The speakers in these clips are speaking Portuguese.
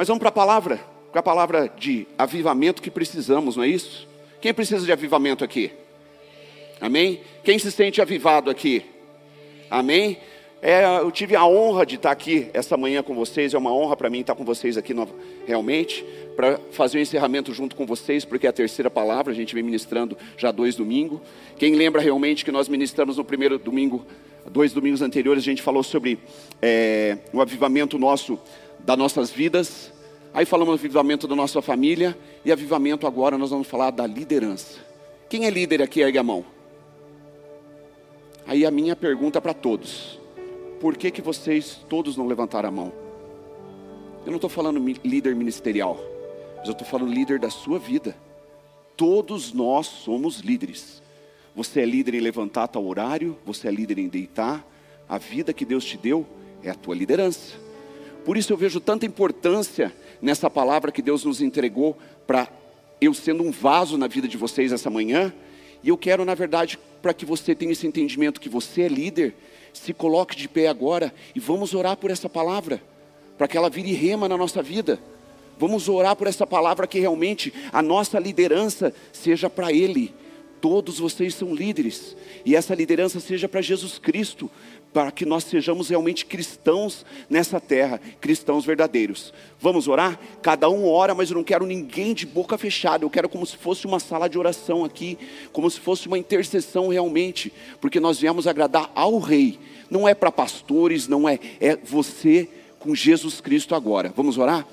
Mas vamos para a palavra, para a palavra de avivamento que precisamos, não é isso? Quem precisa de avivamento aqui? Amém? Quem se sente avivado aqui? Amém? É, eu tive a honra de estar aqui essa manhã com vocês, é uma honra para mim estar com vocês aqui no, realmente, para fazer o encerramento junto com vocês, porque é a terceira palavra, a gente vem ministrando já dois domingos. Quem lembra realmente que nós ministramos no primeiro domingo, dois domingos anteriores, a gente falou sobre é, o avivamento nosso, das nossas vidas, aí falamos do avivamento da nossa família, e avivamento agora nós vamos falar da liderança. Quem é líder aqui, ergue a mão. Aí a minha pergunta para todos por que, que vocês todos não levantaram a mão? Eu não estou falando líder ministerial, mas eu estou falando líder da sua vida. Todos nós somos líderes. Você é líder em levantar tal horário, você é líder em deitar. A vida que Deus te deu é a tua liderança. Por isso eu vejo tanta importância nessa palavra que Deus nos entregou para eu sendo um vaso na vida de vocês essa manhã. E eu quero, na verdade, para que você tenha esse entendimento que você é líder se coloque de pé agora e vamos orar por essa palavra, para que ela vire rema na nossa vida. Vamos orar por essa palavra que realmente a nossa liderança seja para Ele. Todos vocês são líderes, e essa liderança seja para Jesus Cristo, para que nós sejamos realmente cristãos nessa terra, cristãos verdadeiros. Vamos orar? Cada um ora, mas eu não quero ninguém de boca fechada, eu quero como se fosse uma sala de oração aqui, como se fosse uma intercessão realmente, porque nós viemos agradar ao Rei, não é para pastores, não é, é você com Jesus Cristo agora. Vamos orar?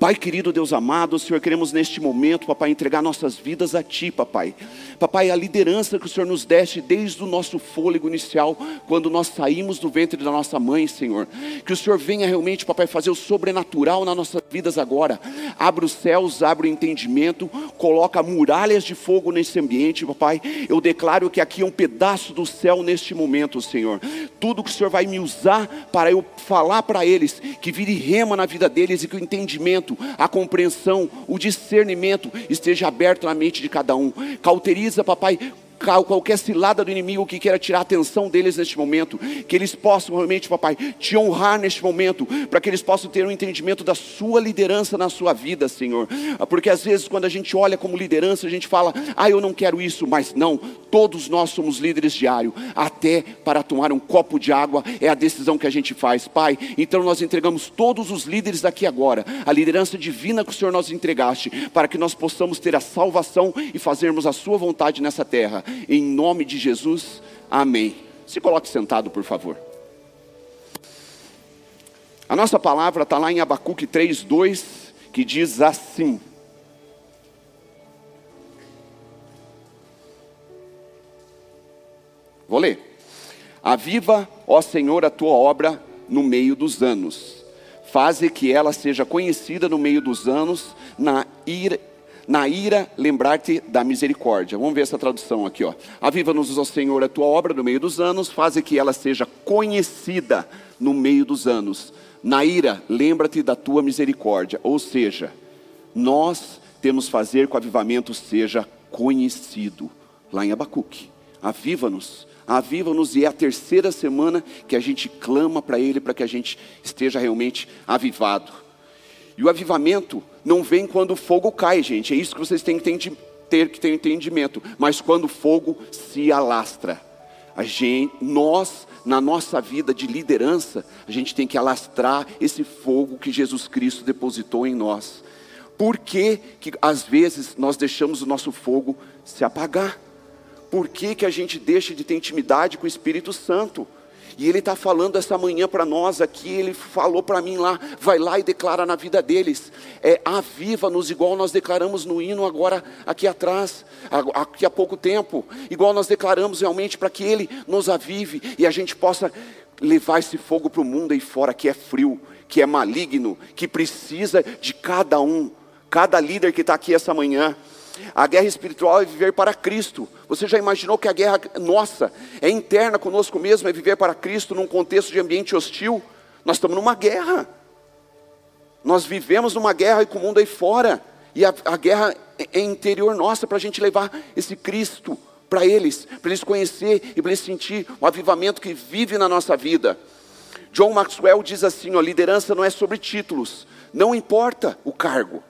Pai querido, Deus amado, Senhor, queremos neste momento, papai, entregar nossas vidas a Ti, papai. Papai, a liderança que o Senhor nos deste desde o nosso fôlego inicial, quando nós saímos do ventre da nossa mãe, Senhor. Que o Senhor venha realmente, papai, fazer o sobrenatural nas nossas vidas agora. Abra os céus, abre o entendimento, coloca muralhas de fogo nesse ambiente, papai. Eu declaro que aqui é um pedaço do céu neste momento, Senhor. Tudo que o Senhor vai me usar para eu falar para eles, que vire rema na vida deles e que o entendimento a compreensão, o discernimento esteja aberto na mente de cada um. Cauteriza, papai, qualquer cilada do inimigo que queira tirar a atenção deles neste momento, que eles possam realmente, papai, te honrar neste momento, para que eles possam ter um entendimento da sua liderança na sua vida, Senhor. Porque às vezes, quando a gente olha como liderança, a gente fala, ah, eu não quero isso, mas não, todos nós somos líderes diários, até para tomar um copo de água é a decisão que a gente faz, Pai. Então nós entregamos todos os líderes daqui agora, a liderança divina que o Senhor nos entregaste, para que nós possamos ter a salvação e fazermos a Sua vontade nessa terra. Em nome de Jesus, amém. Se coloque sentado, por favor. A nossa palavra está lá em Abacuque 3,2, que diz assim: Vou ler. Aviva, ó Senhor, a tua obra no meio dos anos. Faze que ela seja conhecida no meio dos anos, na na ira lembrar-te da misericórdia. Vamos ver essa tradução aqui, ó. Aviva-nos, ó Senhor, a tua obra no meio dos anos, faze que ela seja conhecida no meio dos anos. Na ira, lembra-te da tua misericórdia. Ou seja, nós temos fazer que o avivamento seja conhecido. Lá em Abacuque. Aviva-nos. Aviva-nos e é a terceira semana que a gente clama para Ele para que a gente esteja realmente avivado. E o avivamento não vem quando o fogo cai, gente. É isso que vocês têm que ter que ter entendimento. Mas quando o fogo se alastra, a gente, nós na nossa vida de liderança, a gente tem que alastrar esse fogo que Jesus Cristo depositou em nós. Por que, que às vezes nós deixamos o nosso fogo se apagar? Por que, que a gente deixa de ter intimidade com o Espírito Santo? E Ele está falando essa manhã para nós aqui, Ele falou para mim lá, vai lá e declara na vida deles, é, aviva-nos igual nós declaramos no hino agora aqui atrás, aqui há pouco tempo, igual nós declaramos realmente para que Ele nos avive e a gente possa levar esse fogo para o mundo aí fora que é frio, que é maligno, que precisa de cada um, cada líder que está aqui essa manhã. A guerra espiritual é viver para Cristo. Você já imaginou que a guerra nossa é interna conosco mesmo, é viver para Cristo num contexto de ambiente hostil? Nós estamos numa guerra. Nós vivemos numa guerra com o mundo aí fora. E a, a guerra é, é interior nossa para a gente levar esse Cristo para eles, para eles conhecer e para eles sentir o avivamento que vive na nossa vida. John Maxwell diz assim: a liderança não é sobre títulos, não importa o cargo.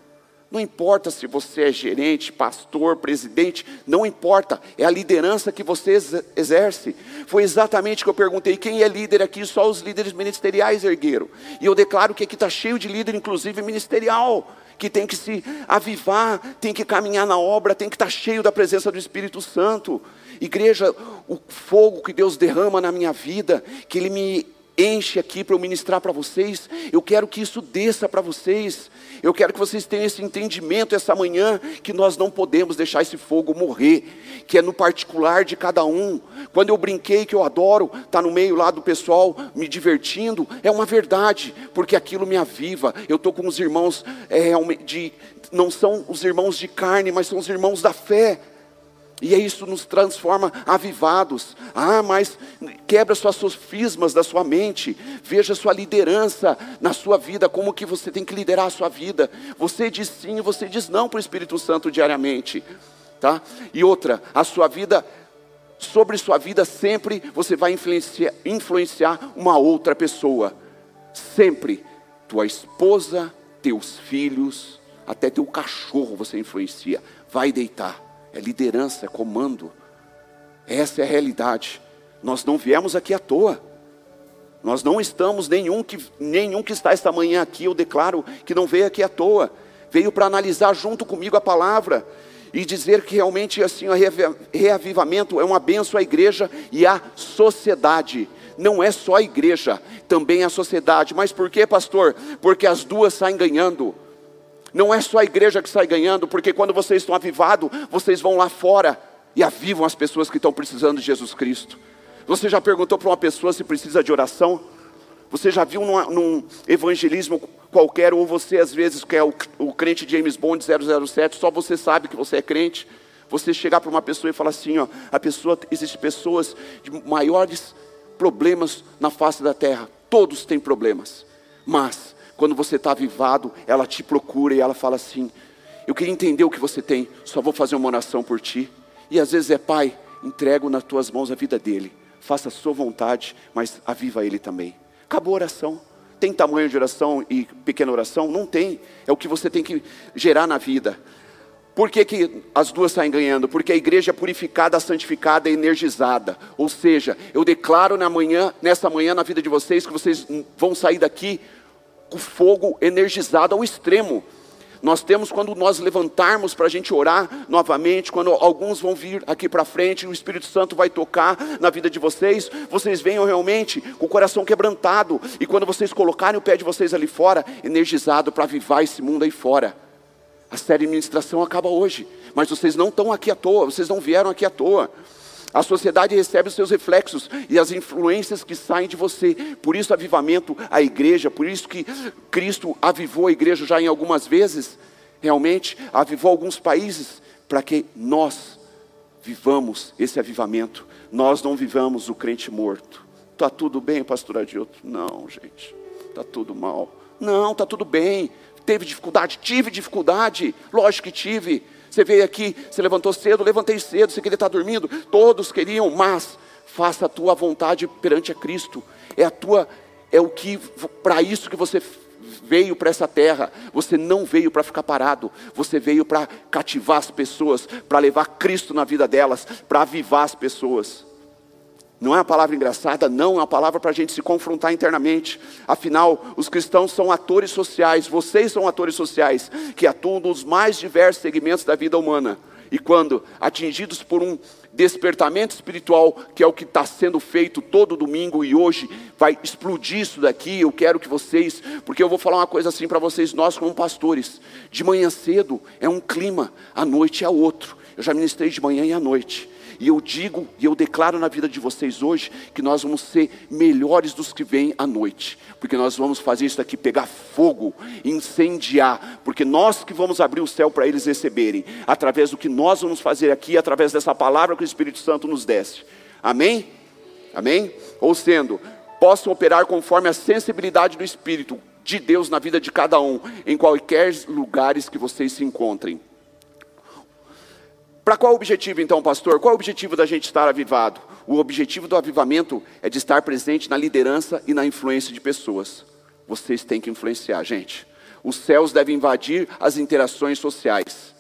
Não importa se você é gerente, pastor, presidente, não importa, é a liderança que você exerce. Foi exatamente o que eu perguntei: quem é líder aqui? Só os líderes ministeriais ergueram. E eu declaro que aqui está cheio de líder, inclusive ministerial, que tem que se avivar, tem que caminhar na obra, tem que estar tá cheio da presença do Espírito Santo. Igreja, o fogo que Deus derrama na minha vida, que Ele me enche aqui para eu ministrar para vocês. Eu quero que isso desça para vocês. Eu quero que vocês tenham esse entendimento essa manhã que nós não podemos deixar esse fogo morrer, que é no particular de cada um. Quando eu brinquei que eu adoro estar tá no meio lá do pessoal me divertindo, é uma verdade, porque aquilo me aviva. Eu estou com os irmãos é, de não são os irmãos de carne, mas são os irmãos da fé. E isso nos transforma avivados. Ah, mas quebra suas sofismas da sua mente. Veja sua liderança na sua vida, como que você tem que liderar a sua vida. Você diz sim, você diz não para o Espírito Santo diariamente, tá? E outra, a sua vida sobre sua vida sempre você vai influenciar, influenciar uma outra pessoa. Sempre tua esposa, teus filhos, até teu cachorro você influencia. Vai deitar é liderança, é comando. Essa é a realidade. Nós não viemos aqui à toa. Nós não estamos, nenhum que, nenhum que está esta manhã aqui, eu declaro que não veio aqui à toa. Veio para analisar junto comigo a palavra e dizer que realmente assim o reavivamento é uma benção à igreja e à sociedade. Não é só a igreja, também a sociedade. Mas por que, pastor? Porque as duas saem ganhando. Não é só a igreja que sai ganhando, porque quando vocês estão avivados, vocês vão lá fora e avivam as pessoas que estão precisando de Jesus Cristo. Você já perguntou para uma pessoa se precisa de oração? Você já viu num, evangelismo qualquer, ou você às vezes, que é o, o crente James Bond 007, só você sabe que você é crente. Você chegar para uma pessoa e falar assim: ó, a pessoa, existem pessoas de maiores problemas na face da terra. Todos têm problemas. Mas quando você está avivado, ela te procura e ela fala assim: Eu queria entender o que você tem, só vou fazer uma oração por ti. E às vezes é, Pai, entrego nas tuas mãos a vida dele, faça a sua vontade, mas aviva ele também. Acabou a oração. Tem tamanho de oração e pequena oração? Não tem. É o que você tem que gerar na vida. Por que, que, as duas saem ganhando? Porque a igreja é purificada, santificada e energizada. Ou seja, eu declaro na manhã, nessa manhã na vida de vocês que vocês vão sair daqui o fogo energizado ao extremo. Nós temos quando nós levantarmos para a gente orar novamente, quando alguns vão vir aqui para frente, o Espírito Santo vai tocar na vida de vocês, vocês venham realmente com o coração quebrantado, e quando vocês colocarem o pé de vocês ali fora, energizado para avivar esse mundo aí fora. A série de ministração acaba hoje, mas vocês não estão aqui à toa, vocês não vieram aqui à toa. A sociedade recebe os seus reflexos e as influências que saem de você. Por isso, avivamento a igreja, por isso que Cristo avivou a igreja já em algumas vezes, realmente, avivou alguns países, para que nós vivamos esse avivamento. Nós não vivamos o crente morto. Está tudo bem, pastor Adilto? Não, gente, está tudo mal. Não, está tudo bem. Teve dificuldade? Tive dificuldade, lógico que tive você veio aqui, você levantou cedo, levantei cedo, você queria estar dormindo, todos queriam, mas faça a tua vontade perante a Cristo. É a tua, é o que para isso que você veio para essa terra. Você não veio para ficar parado, você veio para cativar as pessoas, para levar Cristo na vida delas, para avivar as pessoas. Não é uma palavra engraçada, não, é uma palavra para a gente se confrontar internamente. Afinal, os cristãos são atores sociais, vocês são atores sociais, que atuam nos mais diversos segmentos da vida humana. E quando atingidos por um despertamento espiritual, que é o que está sendo feito todo domingo e hoje vai explodir isso daqui, eu quero que vocês, porque eu vou falar uma coisa assim para vocês, nós como pastores, de manhã cedo é um clima, à noite é outro. Eu já ministrei de manhã e à noite. E eu digo e eu declaro na vida de vocês hoje que nós vamos ser melhores dos que vêm à noite, porque nós vamos fazer isso aqui pegar fogo, incendiar, porque nós que vamos abrir o céu para eles receberem, através do que nós vamos fazer aqui, através dessa palavra que o Espírito Santo nos desce. Amém? Amém? Ou sendo, possam operar conforme a sensibilidade do Espírito de Deus na vida de cada um, em quaisquer lugares que vocês se encontrem. Para qual objetivo então, pastor? Qual é o objetivo da gente estar avivado? o objetivo do avivamento é de estar presente na liderança e na influência de pessoas. Vocês têm que influenciar, gente. Os céus devem invadir as interações sociais.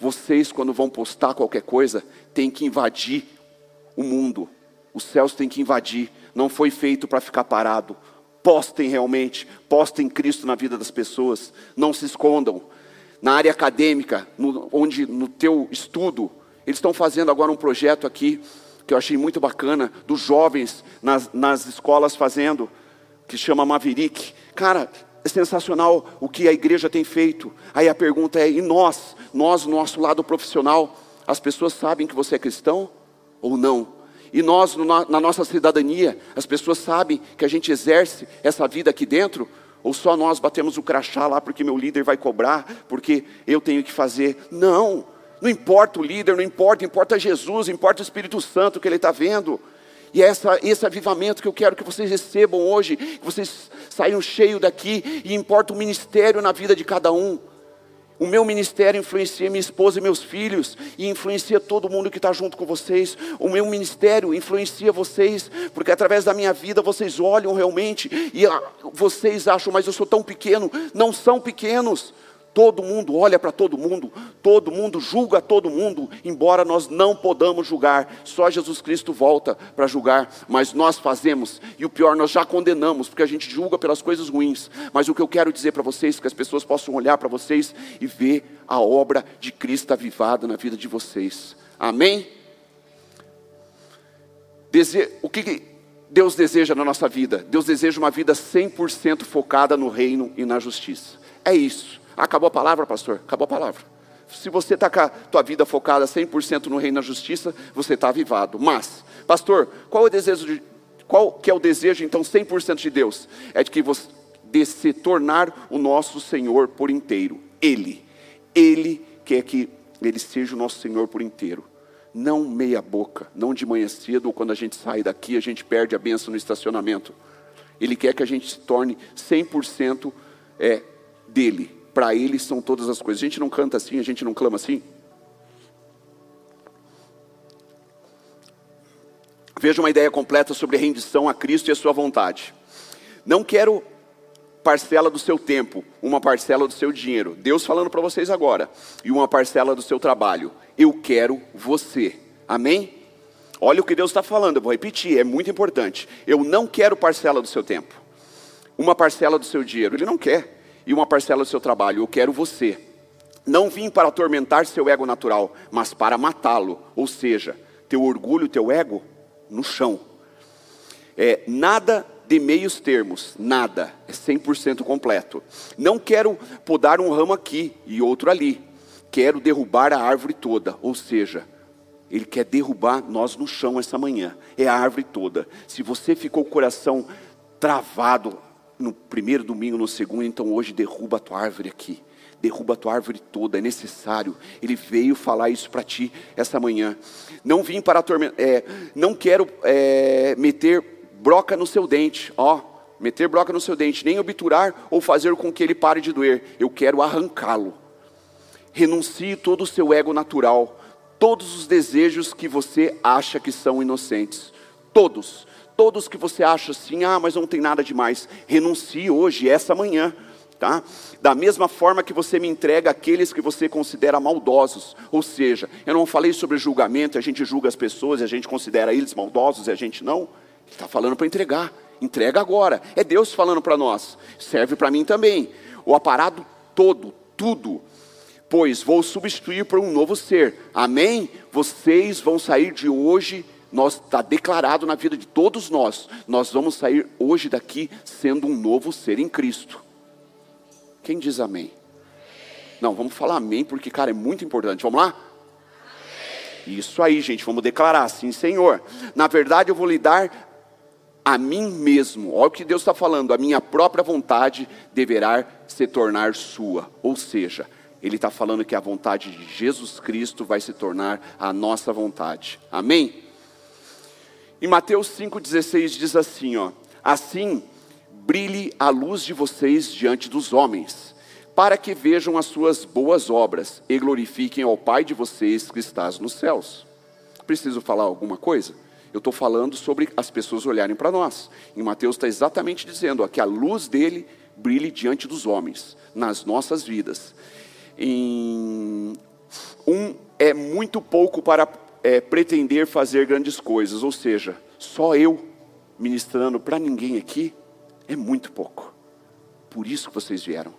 Vocês, quando vão postar qualquer coisa, têm que invadir o mundo. Os céus têm que invadir. Não foi feito para ficar parado. Postem realmente, postem Cristo na vida das pessoas. Não se escondam. Na área acadêmica, no, onde no teu estudo, eles estão fazendo agora um projeto aqui que eu achei muito bacana dos jovens nas, nas escolas fazendo, que chama Maverick. Cara, é sensacional o que a igreja tem feito. Aí a pergunta é: e nós, nós, nosso lado profissional, as pessoas sabem que você é cristão ou não? E nós, na nossa cidadania, as pessoas sabem que a gente exerce essa vida aqui dentro? Ou só nós batemos o crachá lá porque meu líder vai cobrar, porque eu tenho que fazer? Não, não importa o líder, não importa, importa Jesus, importa o Espírito Santo que ele está vendo. E é essa, esse avivamento que eu quero que vocês recebam hoje, que vocês saiam cheios daqui, e importa o ministério na vida de cada um. O meu ministério influencia minha esposa e meus filhos, e influencia todo mundo que está junto com vocês. O meu ministério influencia vocês, porque através da minha vida vocês olham realmente e ah, vocês acham, mas eu sou tão pequeno. Não são pequenos. Todo mundo olha para todo mundo, todo mundo julga todo mundo, embora nós não podamos julgar, só Jesus Cristo volta para julgar, mas nós fazemos, e o pior, nós já condenamos, porque a gente julga pelas coisas ruins. Mas o que eu quero dizer para vocês, que as pessoas possam olhar para vocês e ver a obra de Cristo avivada na vida de vocês. Amém? Dese... O que Deus deseja na nossa vida? Deus deseja uma vida 100% focada no reino e na justiça. É isso. Acabou a palavra, pastor? Acabou a palavra. Se você está com a tua vida focada 100% no reino da justiça, você está avivado. Mas, pastor, qual é o desejo de, qual que é o desejo então 100% de Deus? É de que você de se tornar o nosso Senhor por inteiro. Ele, ele quer que ele seja o nosso Senhor por inteiro. Não meia boca, não de manhã cedo ou quando a gente sai daqui, a gente perde a benção no estacionamento. Ele quer que a gente se torne 100% é, dele, para Ele são todas as coisas. A gente não canta assim, a gente não clama assim. Veja uma ideia completa sobre rendição a Cristo e a sua vontade. Não quero parcela do seu tempo, uma parcela do seu dinheiro. Deus falando para vocês agora. E uma parcela do seu trabalho. Eu quero você. Amém? Olha o que Deus está falando, eu vou repetir, é muito importante. Eu não quero parcela do seu tempo, uma parcela do seu dinheiro. Ele não quer e uma parcela do seu trabalho. Eu quero você. Não vim para atormentar seu ego natural, mas para matá-lo. Ou seja, teu orgulho, teu ego, no chão. É, nada de meios termos, nada, é 100% completo. Não quero podar um ramo aqui e outro ali. Quero derrubar a árvore toda, ou seja, ele quer derrubar nós no chão essa manhã. É a árvore toda. Se você ficou com o coração travado, no primeiro domingo, no segundo, então hoje derruba a tua árvore aqui. Derruba a tua árvore toda, é necessário. Ele veio falar isso para ti essa manhã. Não vim para atormentar, é, não quero é, meter broca no seu dente, ó, meter broca no seu dente, nem obturar ou fazer com que ele pare de doer. Eu quero arrancá-lo. Renuncie todo o seu ego natural, todos os desejos que você acha que são inocentes, todos Todos que você acha assim, ah, mas não tem nada demais, renuncie hoje, essa manhã. Tá? Da mesma forma que você me entrega aqueles que você considera maldosos, ou seja, eu não falei sobre julgamento, a gente julga as pessoas a gente considera eles maldosos e a gente não. Está falando para entregar, entrega agora. É Deus falando para nós, serve para mim também. O aparado todo, tudo, pois vou substituir por um novo ser. Amém? Vocês vão sair de hoje nós está declarado na vida de todos nós, nós vamos sair hoje daqui sendo um novo ser em Cristo. Quem diz amém? Não, vamos falar amém, porque, cara, é muito importante. Vamos lá? Isso aí, gente, vamos declarar assim, Senhor. Na verdade, eu vou lhe dar a mim mesmo. Olha o que Deus está falando. A minha própria vontade deverá se tornar sua. Ou seja, Ele está falando que a vontade de Jesus Cristo vai se tornar a nossa vontade. Amém? Em Mateus 5,16 diz assim: ó, Assim brilhe a luz de vocês diante dos homens, para que vejam as suas boas obras e glorifiquem ao Pai de vocês que estás nos céus. Preciso falar alguma coisa? Eu estou falando sobre as pessoas olharem para nós. Em Mateus está exatamente dizendo ó, que a luz dele brilhe diante dos homens, nas nossas vidas. Em um é muito pouco para é, pretender fazer grandes coisas, ou seja, só eu ministrando para ninguém aqui é muito pouco. Por isso que vocês vieram.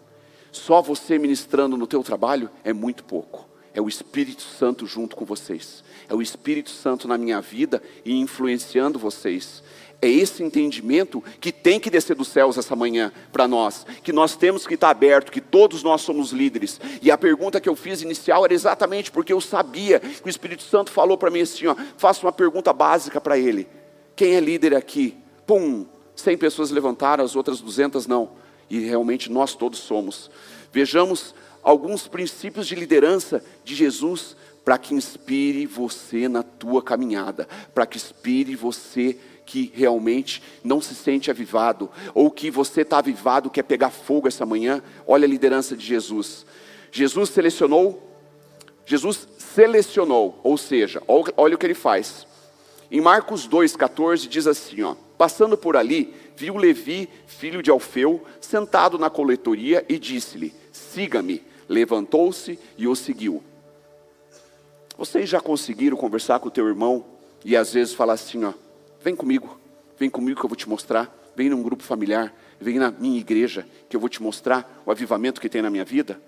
Só você ministrando no teu trabalho é muito pouco. É o Espírito Santo junto com vocês. É o Espírito Santo na minha vida e influenciando vocês. É esse entendimento que tem que descer dos céus essa manhã para nós, que nós temos que estar aberto, que todos nós somos líderes. E a pergunta que eu fiz inicial era exatamente porque eu sabia que o Espírito Santo falou para mim assim: ó, faça uma pergunta básica para ele. Quem é líder aqui? Pum, 100 pessoas levantaram, as outras 200 não. E realmente nós todos somos. Vejamos alguns princípios de liderança de Jesus para que inspire você na tua caminhada, para que inspire você que realmente não se sente avivado, ou que você está avivado, quer pegar fogo essa manhã, olha a liderança de Jesus. Jesus selecionou, Jesus selecionou, ou seja, olha o que ele faz. Em Marcos 2,14 diz assim: ó, passando por ali, viu Levi, filho de Alfeu, sentado na coletoria e disse-lhe: Siga-me. Levantou-se e o seguiu. Vocês já conseguiram conversar com o teu irmão e às vezes falar assim, ó, Vem comigo, vem comigo que eu vou te mostrar. Vem num grupo familiar, vem na minha igreja que eu vou te mostrar o avivamento que tem na minha vida.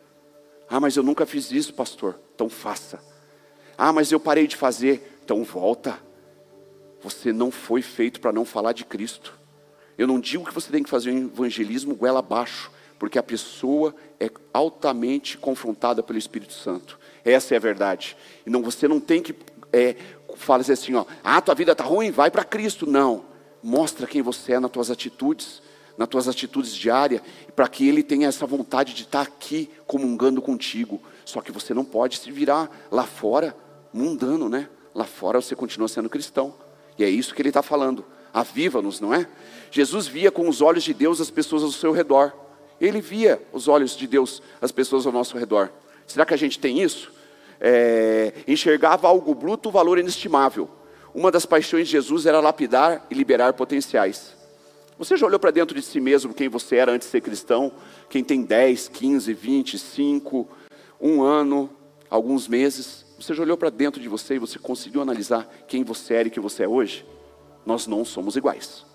Ah, mas eu nunca fiz isso, pastor. Então faça. Ah, mas eu parei de fazer. Então volta. Você não foi feito para não falar de Cristo. Eu não digo que você tem que fazer um evangelismo goela abaixo, porque a pessoa é altamente confrontada pelo Espírito Santo. Essa é a verdade. E não, você não tem que é, fala assim, ó, ah, tua vida está ruim, vai para Cristo. Não, mostra quem você é nas tuas atitudes, nas tuas atitudes diárias, para que Ele tenha essa vontade de estar tá aqui comungando contigo. Só que você não pode se virar lá fora mundano, né? Lá fora você continua sendo cristão. E é isso que Ele está falando. Aviva-nos, não é? Jesus via com os olhos de Deus as pessoas ao seu redor. Ele via os olhos de Deus as pessoas ao nosso redor. Será que a gente tem isso? É, enxergava algo bruto, valor inestimável. Uma das paixões de Jesus era lapidar e liberar potenciais. Você já olhou para dentro de si mesmo quem você era antes de ser cristão? Quem tem 10, 15, 20, 5, um ano, alguns meses? Você já olhou para dentro de você e você conseguiu analisar quem você era e quem você é hoje? Nós não somos iguais.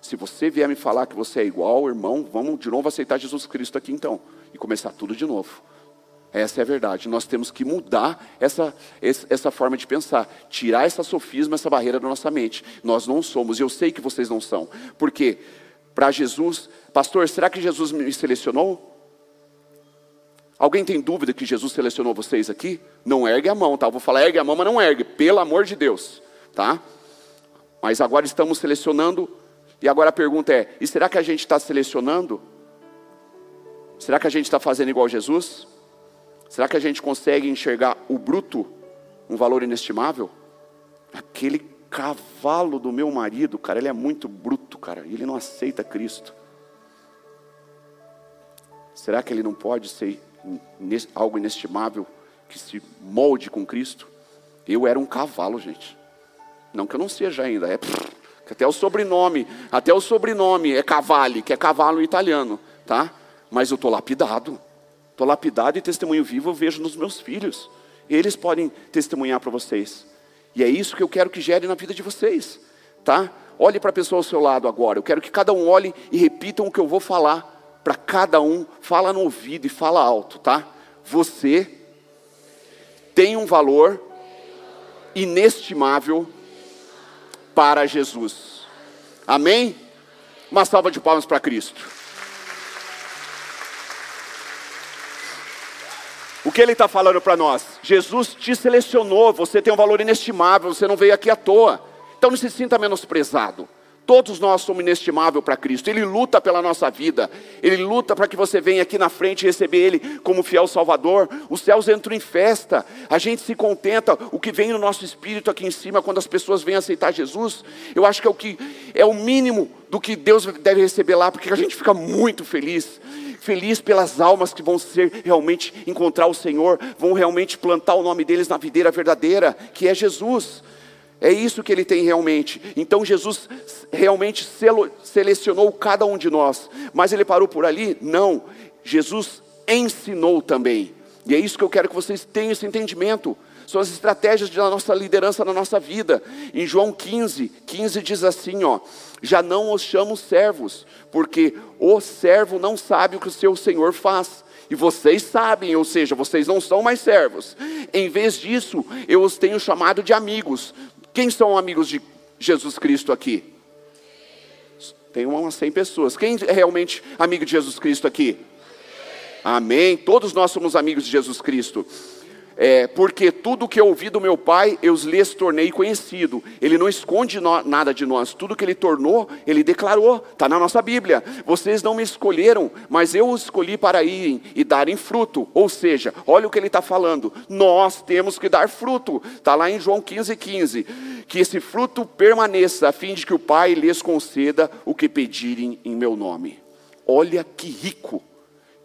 Se você vier me falar que você é igual, irmão, vamos de novo aceitar Jesus Cristo aqui então e começar tudo de novo. Essa é a verdade. Nós temos que mudar essa, essa forma de pensar, tirar essa sofisma, essa barreira da nossa mente. Nós não somos, e eu sei que vocês não são. Porque para Jesus, pastor, será que Jesus me selecionou? Alguém tem dúvida que Jesus selecionou vocês aqui? Não ergue a mão, tá? Eu vou falar ergue a mão, mas não ergue, pelo amor de Deus, tá? Mas agora estamos selecionando, e agora a pergunta é: e será que a gente está selecionando? Será que a gente está fazendo igual Jesus? Será que a gente consegue enxergar o bruto, um valor inestimável? Aquele cavalo do meu marido, cara, ele é muito bruto, cara, ele não aceita Cristo. Será que ele não pode ser algo inestimável que se molde com Cristo? Eu era um cavalo, gente. Não que eu não seja ainda, é até o sobrenome, até o sobrenome é Cavalli, que é cavalo italiano, tá? Mas eu tô lapidado. Estou lapidado e testemunho vivo eu vejo nos meus filhos. Eles podem testemunhar para vocês. E é isso que eu quero que gere na vida de vocês. Tá? Olhe para a pessoa ao seu lado agora. Eu quero que cada um olhe e repitam o que eu vou falar. Para cada um, fala no ouvido e fala alto, tá? Você tem um valor inestimável para Jesus. Amém? Uma salva de palmas para Cristo. Que ele está falando para nós? Jesus te selecionou, você tem um valor inestimável, você não veio aqui à toa. Então não se sinta menosprezado. Todos nós somos inestimáveis para Cristo. Ele luta pela nossa vida. Ele luta para que você venha aqui na frente e receber Ele como fiel Salvador. Os céus entram em festa. A gente se contenta. O que vem no nosso espírito aqui em cima, quando as pessoas vêm aceitar Jesus, eu acho que é o que é o mínimo do que Deus deve receber lá, porque a gente fica muito feliz feliz pelas almas que vão ser realmente encontrar o Senhor, vão realmente plantar o nome deles na videira verdadeira, que é Jesus. É isso que ele tem realmente. Então Jesus realmente selecionou cada um de nós. Mas ele parou por ali? Não. Jesus ensinou também. E é isso que eu quero que vocês tenham esse entendimento. São as estratégias da nossa liderança na nossa vida. Em João 15, 15 diz assim: ó, já não os chamo servos, porque o servo não sabe o que o seu senhor faz. E vocês sabem, ou seja, vocês não são mais servos. Em vez disso, eu os tenho chamado de amigos. Quem são amigos de Jesus Cristo aqui? Tem umas 100 pessoas. Quem é realmente amigo de Jesus Cristo aqui? Amém. Todos nós somos amigos de Jesus Cristo. É, porque tudo que eu ouvi do meu pai, eu lhes tornei conhecido. Ele não esconde no, nada de nós. Tudo que ele tornou, ele declarou. Está na nossa Bíblia. Vocês não me escolheram, mas eu os escolhi para irem e darem fruto. Ou seja, olha o que ele está falando. Nós temos que dar fruto. Está lá em João 15, 15. Que esse fruto permaneça, a fim de que o Pai lhes conceda o que pedirem em meu nome. Olha que rico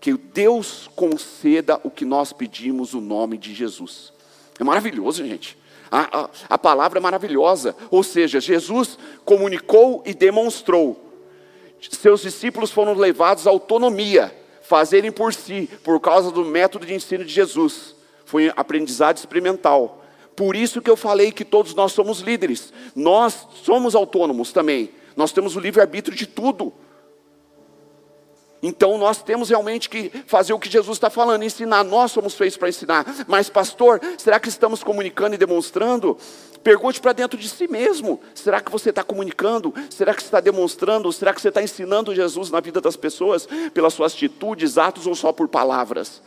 que Deus conceda o que nós pedimos o nome de Jesus. É maravilhoso, gente. A, a, a, palavra é maravilhosa. Ou seja, Jesus comunicou e demonstrou. Seus discípulos foram levados à autonomia, fazerem por si, por causa do método de ensino de Jesus. Foi aprendizado experimental. Por isso que eu falei que todos nós somos líderes. Nós somos autônomos também. Nós temos o livre-arbítrio de tudo. Então nós temos realmente que fazer o que Jesus está falando, ensinar. Nós somos feitos para ensinar. Mas, pastor, será que estamos comunicando e demonstrando? Pergunte para dentro de si mesmo: será que você está comunicando? Será que você está demonstrando? Será que você está ensinando Jesus na vida das pessoas pelas suas atitudes, atos ou só por palavras?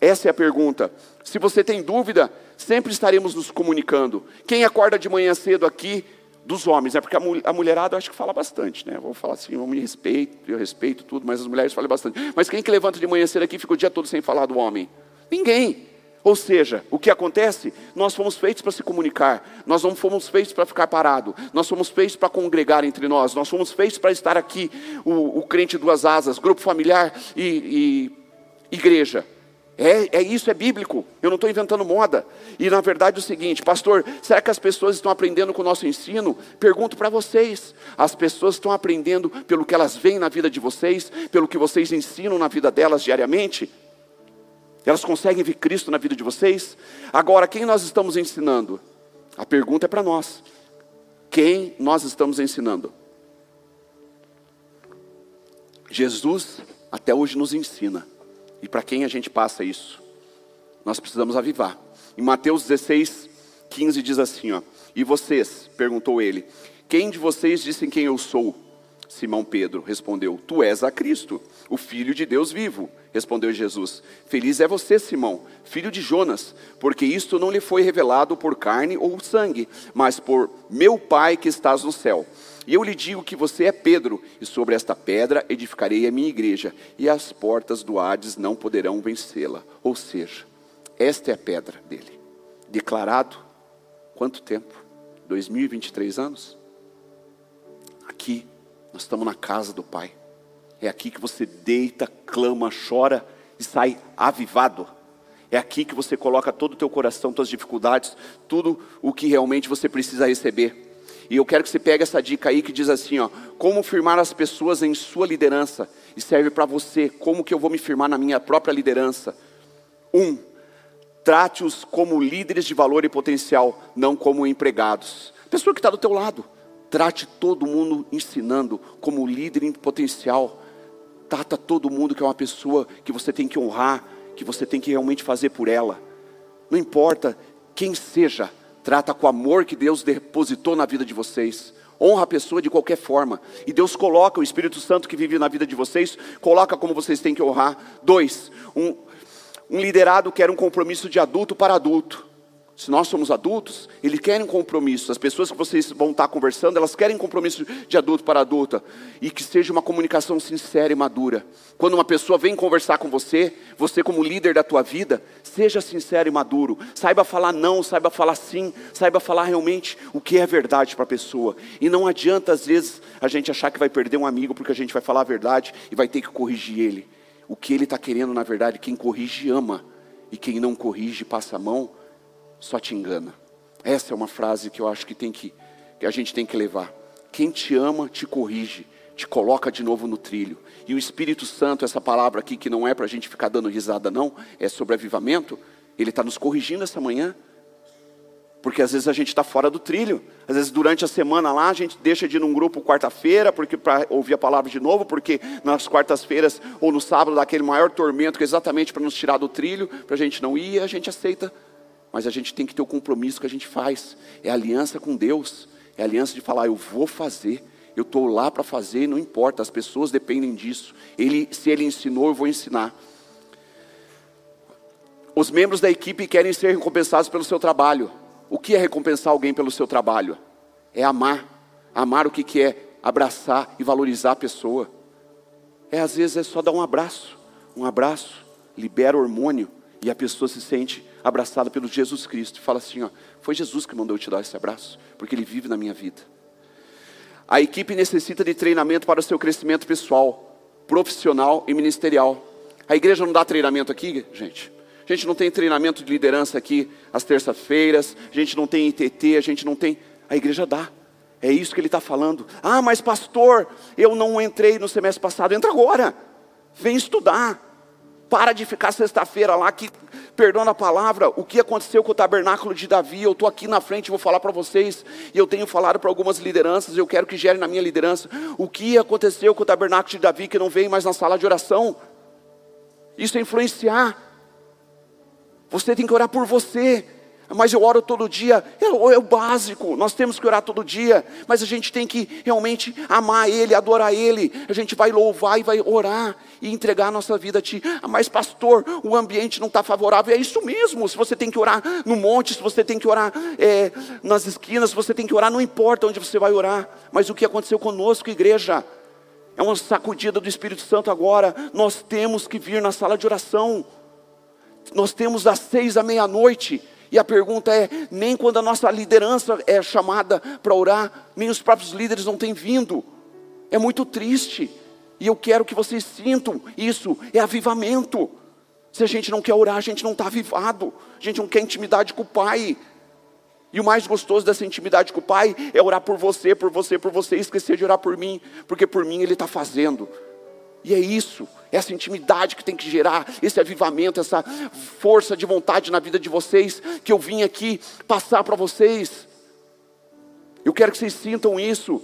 Essa é a pergunta. Se você tem dúvida, sempre estaremos nos comunicando. Quem acorda de manhã cedo aqui dos homens, né? porque a, mulherada eu acho que fala bastante, né? Vou falar assim, eu me respeito, eu respeito tudo, mas as mulheres falam bastante. Mas quem que levanta de manhã cedo aqui e fica o dia todo sem falar do homem? Ninguém. Ou seja, o que acontece? Nós fomos feitos para se comunicar, nós não fomos feitos para ficar parado, nós fomos feitos para congregar entre nós, nós fomos feitos para estar aqui, o, o crente duas asas, grupo familiar e, e igreja. É, é isso, é bíblico. Eu não estou inventando moda. E na verdade é o seguinte, pastor, será que as pessoas estão aprendendo com o nosso ensino? Pergunto para vocês. As pessoas estão aprendendo pelo que elas veem na vida de vocês, pelo que vocês ensinam na vida delas diariamente? Elas conseguem ver Cristo na vida de vocês? Agora, quem nós estamos ensinando? A pergunta é para nós. Quem nós estamos ensinando? Jesus até hoje nos ensina. E para quem a gente passa isso? Nós precisamos avivar. Em Mateus 16, 15 diz assim: ó, E vocês? perguntou ele: Quem de vocês disse quem eu sou? Simão Pedro respondeu: Tu és a Cristo, o Filho de Deus vivo. Respondeu Jesus: Feliz é você, Simão, filho de Jonas, porque isto não lhe foi revelado por carne ou sangue, mas por meu Pai que estás no céu. E eu lhe digo que você é Pedro, e sobre esta pedra edificarei a minha igreja, e as portas do Hades não poderão vencê-la. Ou seja, esta é a pedra dele. Declarado, quanto tempo? 2023 anos? Aqui, nós estamos na casa do Pai. É aqui que você deita, clama, chora e sai avivado. É aqui que você coloca todo o teu coração, suas dificuldades, tudo o que realmente você precisa receber. E eu quero que você pegue essa dica aí que diz assim, ó, como firmar as pessoas em sua liderança. E serve para você, como que eu vou me firmar na minha própria liderança? Um, trate-os como líderes de valor e potencial, não como empregados. Pessoa que está do teu lado, trate todo mundo ensinando como líder em potencial. Trata todo mundo que é uma pessoa que você tem que honrar, que você tem que realmente fazer por ela. Não importa quem seja, Trata com o amor que Deus depositou na vida de vocês. Honra a pessoa de qualquer forma. E Deus coloca o Espírito Santo que vive na vida de vocês, coloca como vocês têm que honrar. Dois, um, um liderado quer um compromisso de adulto para adulto. Se nós somos adultos, eles querem compromisso. As pessoas que vocês vão estar conversando, elas querem compromisso de adulto para adulta. E que seja uma comunicação sincera e madura. Quando uma pessoa vem conversar com você, você como líder da tua vida, seja sincero e maduro. Saiba falar não, saiba falar sim, saiba falar realmente o que é verdade para a pessoa. E não adianta às vezes a gente achar que vai perder um amigo porque a gente vai falar a verdade e vai ter que corrigir ele. O que ele está querendo, na verdade, quem corrige ama. E quem não corrige passa a mão só te engana. Essa é uma frase que eu acho que, tem que, que a gente tem que levar. Quem te ama, te corrige, te coloca de novo no trilho. E o Espírito Santo, essa palavra aqui, que não é para a gente ficar dando risada, não, é sobre avivamento, ele está nos corrigindo essa manhã. Porque às vezes a gente está fora do trilho. Às vezes durante a semana lá a gente deixa de ir num grupo quarta-feira porque para ouvir a palavra de novo, porque nas quartas-feiras ou no sábado dá aquele maior tormento que é exatamente para nos tirar do trilho, para a gente não ir, a gente aceita. Mas a gente tem que ter o compromisso que a gente faz. É aliança com Deus. É aliança de falar, eu vou fazer. Eu estou lá para fazer, não importa, as pessoas dependem disso. Ele, se ele ensinou, eu vou ensinar. Os membros da equipe querem ser recompensados pelo seu trabalho. O que é recompensar alguém pelo seu trabalho? É amar. Amar o que, que é? Abraçar e valorizar a pessoa. É às vezes é só dar um abraço. Um abraço libera hormônio e a pessoa se sente abraçada pelo Jesus Cristo. E fala assim: ó, foi Jesus que mandou eu te dar esse abraço, porque Ele vive na minha vida. A equipe necessita de treinamento para o seu crescimento pessoal, profissional e ministerial. A igreja não dá treinamento aqui, gente? A gente não tem treinamento de liderança aqui às terças-feiras, a gente não tem ITT, a gente não tem. A igreja dá. É isso que ele está falando. Ah, mas pastor, eu não entrei no semestre passado. Entra agora. Vem estudar. Para de ficar sexta-feira lá, que, perdoando a palavra, o que aconteceu com o tabernáculo de Davi. Eu estou aqui na frente, vou falar para vocês. E eu tenho falado para algumas lideranças, eu quero que gere na minha liderança. O que aconteceu com o tabernáculo de Davi que não vem mais na sala de oração? Isso é influenciar. Você tem que orar por você. Mas eu oro todo dia, é, é, o básico, nós temos que orar todo dia, mas a gente tem que realmente amar Ele, adorar Ele, a gente vai louvar e vai orar e entregar a nossa vida a Ti. Ah, mas, pastor, o ambiente não está favorável, é isso mesmo. Se você tem que orar no monte, se você tem que orar é, nas esquinas, se você tem que orar, não importa onde você vai orar, mas o que aconteceu conosco, igreja, é uma sacudida do Espírito Santo agora, nós temos que vir na sala de oração. Nós temos das seis à meia-noite. E a pergunta é: nem quando a nossa liderança é chamada para orar, nem os próprios líderes não têm vindo. É muito triste. E eu quero que vocês sintam isso: é avivamento. Se a gente não quer orar, a gente não está avivado. A gente não quer intimidade com o Pai. E o mais gostoso dessa intimidade com o Pai é orar por você, por você, por você, e esquecer de orar por mim, porque por mim Ele está fazendo. E é isso, essa intimidade que tem que gerar, esse avivamento, essa força de vontade na vida de vocês, que eu vim aqui passar para vocês. Eu quero que vocês sintam isso.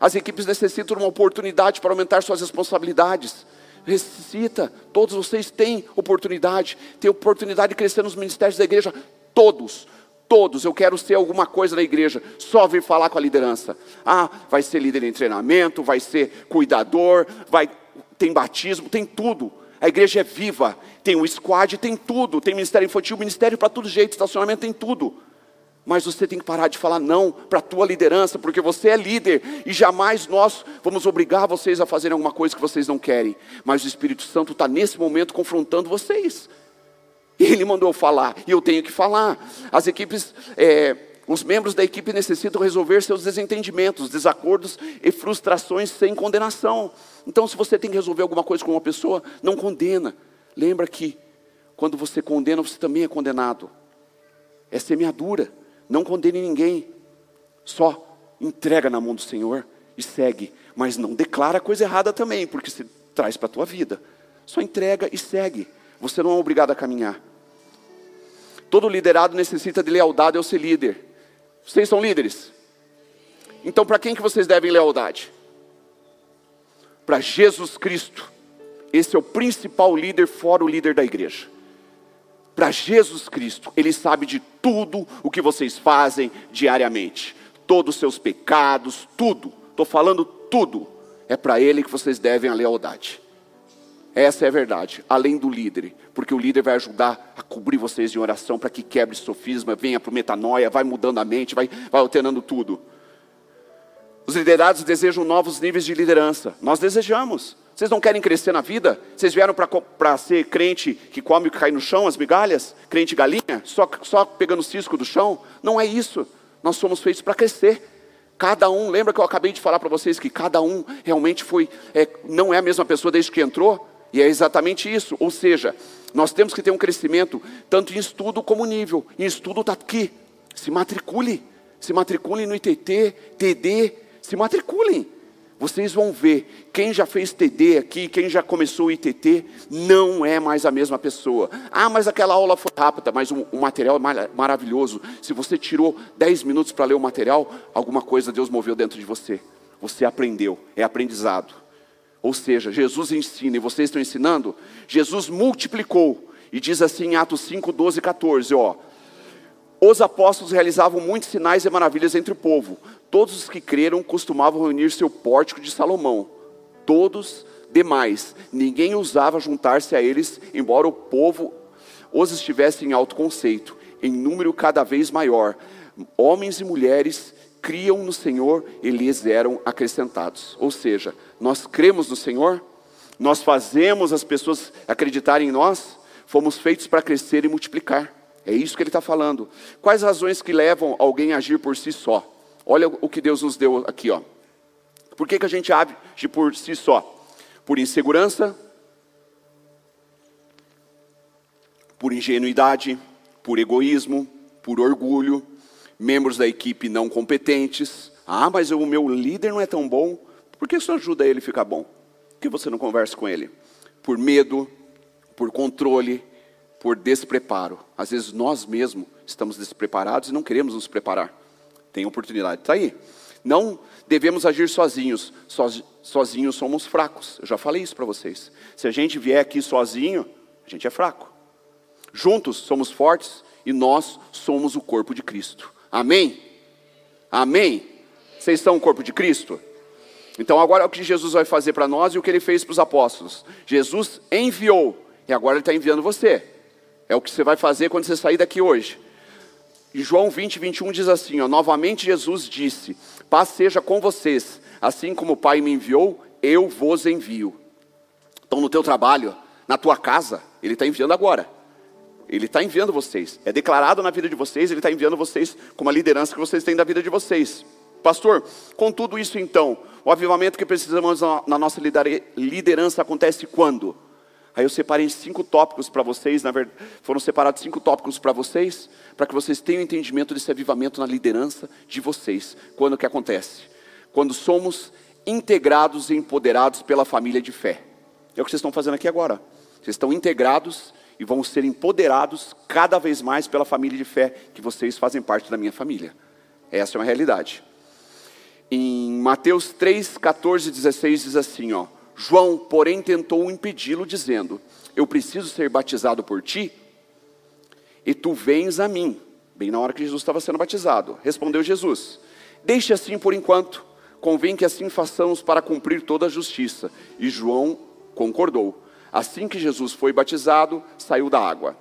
As equipes necessitam de uma oportunidade para aumentar suas responsabilidades. Ressuscita, todos vocês têm oportunidade, têm oportunidade de crescer nos ministérios da igreja, todos, todos, eu quero ser alguma coisa na igreja, só vir falar com a liderança. Ah, vai ser líder em treinamento, vai ser cuidador, vai tem batismo, tem tudo. A igreja é viva, tem o squad, tem tudo, tem ministério infantil, ministério para todo jeito, estacionamento tem tudo. Mas você tem que parar de falar não para a tua liderança, porque você é líder e jamais nós vamos obrigar vocês a fazerem alguma coisa que vocês não querem. Mas o Espírito Santo está nesse momento confrontando vocês. Ele mandou falar, e eu tenho que falar. As equipes, é, os membros da equipe necessitam resolver seus desentendimentos, desacordos e frustrações sem condenação. Então, se você tem que resolver alguma coisa com uma pessoa, não condena. Lembra que quando você condena, você também é condenado. É semeadura. Não condene ninguém. Só entrega na mão do Senhor e segue. Mas não declara coisa errada também, porque se traz para a tua vida. Só entrega e segue. Você não é obrigado a caminhar. Todo liderado necessita de lealdade ao ser líder. Vocês são líderes? Então, para quem que vocês devem lealdade? para Jesus Cristo. Esse é o principal líder, fora o líder da igreja. Para Jesus Cristo, Ele sabe de tudo o que vocês fazem diariamente, todos os seus pecados, tudo. Estou falando tudo. É para Ele que vocês devem a lealdade. Essa é a verdade, além do líder, porque o líder vai ajudar a cobrir vocês em oração para que quebre sofisma, venha para o metanoia, vai mudando a mente, vai, vai tudo. Os liderados desejam novos níveis de liderança. Nós desejamos. Vocês não querem crescer na vida? Vocês vieram para ser crente que come o que cai no chão, as migalhas? Crente galinha? Só, só pegando o cisco do chão? Não é isso. Nós somos feitos para crescer. Cada um, lembra que eu acabei de falar para vocês que cada um realmente foi, é, não é a mesma pessoa desde que entrou? E é exatamente isso. Ou seja, nós temos que ter um crescimento, tanto em estudo como nível. Em estudo está aqui. Se matricule, se matriculem no ITT, TD, se matriculem. Vocês vão ver, quem já fez TD aqui, quem já começou o ITT, não é mais a mesma pessoa. Ah, mas aquela aula foi rápida, mas o, o material é maravilhoso. Se você tirou 10 minutos para ler o material, alguma coisa Deus moveu dentro de você. Você aprendeu, é aprendizado. Ou seja, Jesus ensina e vocês estão ensinando, Jesus multiplicou. E diz assim em Atos 5, 12 e 14, ó. Os apóstolos realizavam muitos sinais e maravilhas entre o povo. Todos os que creram costumavam reunir-se ao pórtico de Salomão. Todos demais. Ninguém ousava juntar-se a eles, embora o povo os estivesse em alto conceito, em número cada vez maior. Homens e mulheres criam no Senhor e lhes eram acrescentados. Ou seja, nós cremos no Senhor, nós fazemos as pessoas acreditarem em nós, fomos feitos para crescer e multiplicar. É isso que ele está falando. Quais razões que levam alguém a agir por si só? Olha o que Deus nos deu aqui, ó. Por que, que a gente age por si só? Por insegurança, por ingenuidade, por egoísmo, por orgulho, membros da equipe não competentes. Ah, mas o meu líder não é tão bom. Por que isso ajuda ele a ficar bom? Por que você não conversa com ele? Por medo, por controle, por despreparo. Às vezes nós mesmos estamos despreparados e não queremos nos preparar. Tem oportunidade, está aí. Não devemos agir sozinhos. sozinhos somos fracos. Eu já falei isso para vocês. Se a gente vier aqui sozinho, a gente é fraco. Juntos somos fortes e nós somos o corpo de Cristo. Amém? Amém? Vocês são o corpo de Cristo? Então agora é o que Jesus vai fazer para nós e o que ele fez para os apóstolos. Jesus enviou e agora ele está enviando você. É o que você vai fazer quando você sair daqui hoje. E João 20, 21 diz assim: ó, Novamente Jesus disse: Paz seja com vocês, assim como o Pai me enviou, eu vos envio. Então, no teu trabalho, na tua casa, Ele está enviando agora. Ele está enviando vocês. É declarado na vida de vocês, Ele está enviando vocês com uma liderança que vocês têm da vida de vocês. Pastor, com tudo isso então, o avivamento que precisamos na nossa liderança acontece quando? Aí eu separei cinco tópicos para vocês, na verdade, foram separados cinco tópicos para vocês, para que vocês tenham entendimento desse avivamento na liderança de vocês. Quando que acontece? Quando somos integrados e empoderados pela família de fé. É o que vocês estão fazendo aqui agora. Vocês estão integrados e vão ser empoderados cada vez mais pela família de fé, que vocês fazem parte da minha família. Essa é uma realidade. Em Mateus 3, 14 e 16 diz assim, ó. João, porém, tentou impedi-lo, dizendo: Eu preciso ser batizado por ti, e tu vens a mim. Bem na hora que Jesus estava sendo batizado. Respondeu Jesus: Deixe assim por enquanto, convém que assim façamos para cumprir toda a justiça. E João concordou. Assim que Jesus foi batizado, saiu da água.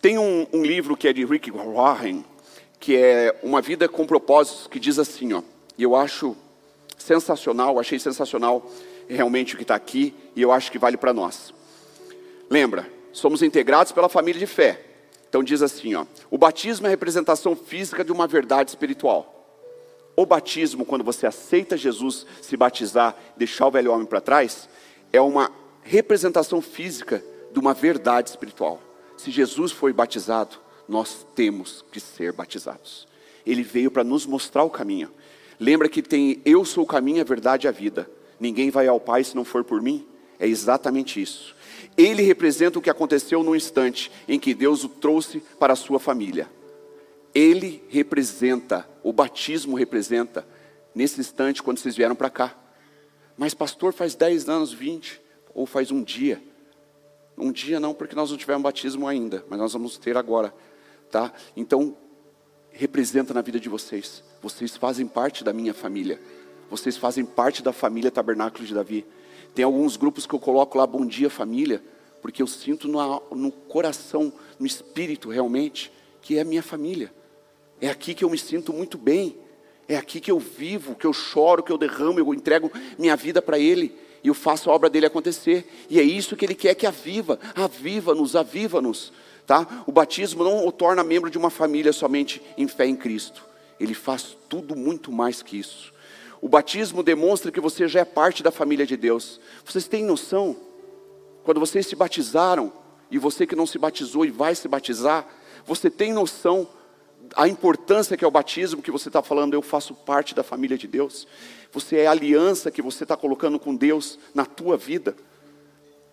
Tem um, um livro que é de Rick Warren, que é Uma Vida com Propósitos, que diz assim, ó, e eu acho sensacional, achei sensacional realmente o que está aqui e eu acho que vale para nós. Lembra, somos integrados pela família de fé. Então diz assim, ó, o batismo é a representação física de uma verdade espiritual. O batismo, quando você aceita Jesus, se batizar, deixar o velho homem para trás, é uma representação física de uma verdade espiritual. Se Jesus foi batizado, nós temos que ser batizados. Ele veio para nos mostrar o caminho. Lembra que tem eu sou o caminho, a verdade e a vida. Ninguém vai ao Pai se não for por mim. É exatamente isso. Ele representa o que aconteceu no instante em que Deus o trouxe para a sua família. Ele representa, o batismo representa, nesse instante quando vocês vieram para cá. Mas, pastor, faz 10 anos, 20, ou faz um dia. Um dia não, porque nós não tivemos batismo ainda, mas nós vamos ter agora. Tá? Então, representa na vida de vocês. Vocês fazem parte da minha família. Vocês fazem parte da família Tabernáculo de Davi. Tem alguns grupos que eu coloco lá, bom dia família, porque eu sinto no, no coração, no espírito realmente, que é minha família. É aqui que eu me sinto muito bem. É aqui que eu vivo, que eu choro, que eu derramo, eu entrego minha vida para Ele e eu faço a obra dele acontecer. E é isso que Ele quer que aviva, aviva-nos, aviva-nos. Tá? O batismo não o torna membro de uma família somente em fé em Cristo. Ele faz tudo muito mais que isso. O batismo demonstra que você já é parte da família de Deus. Vocês têm noção? Quando vocês se batizaram, e você que não se batizou e vai se batizar, Você tem noção a importância que é o batismo que você está falando, eu faço parte da família de Deus. Você é a aliança que você está colocando com Deus na tua vida.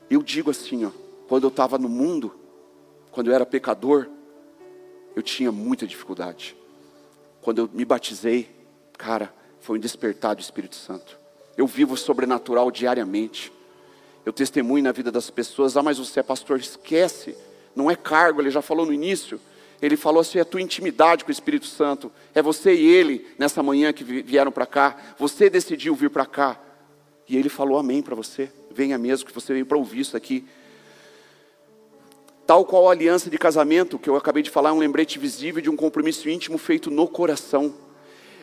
Eu digo assim, ó, quando eu estava no mundo, quando eu era pecador, eu tinha muita dificuldade. Quando eu me batizei, cara, foi um despertar do Espírito Santo. Eu vivo sobrenatural diariamente. Eu testemunho na vida das pessoas. Ah, mas você é pastor, esquece. Não é cargo, ele já falou no início. Ele falou assim: é tua intimidade com o Espírito Santo. É você e ele, nessa manhã que vieram para cá. Você decidiu vir para cá. E ele falou amém para você. Venha mesmo, que você veio para ouvir isso aqui. Tal qual a aliança de casamento, que eu acabei de falar, é um lembrete visível de um compromisso íntimo feito no coração.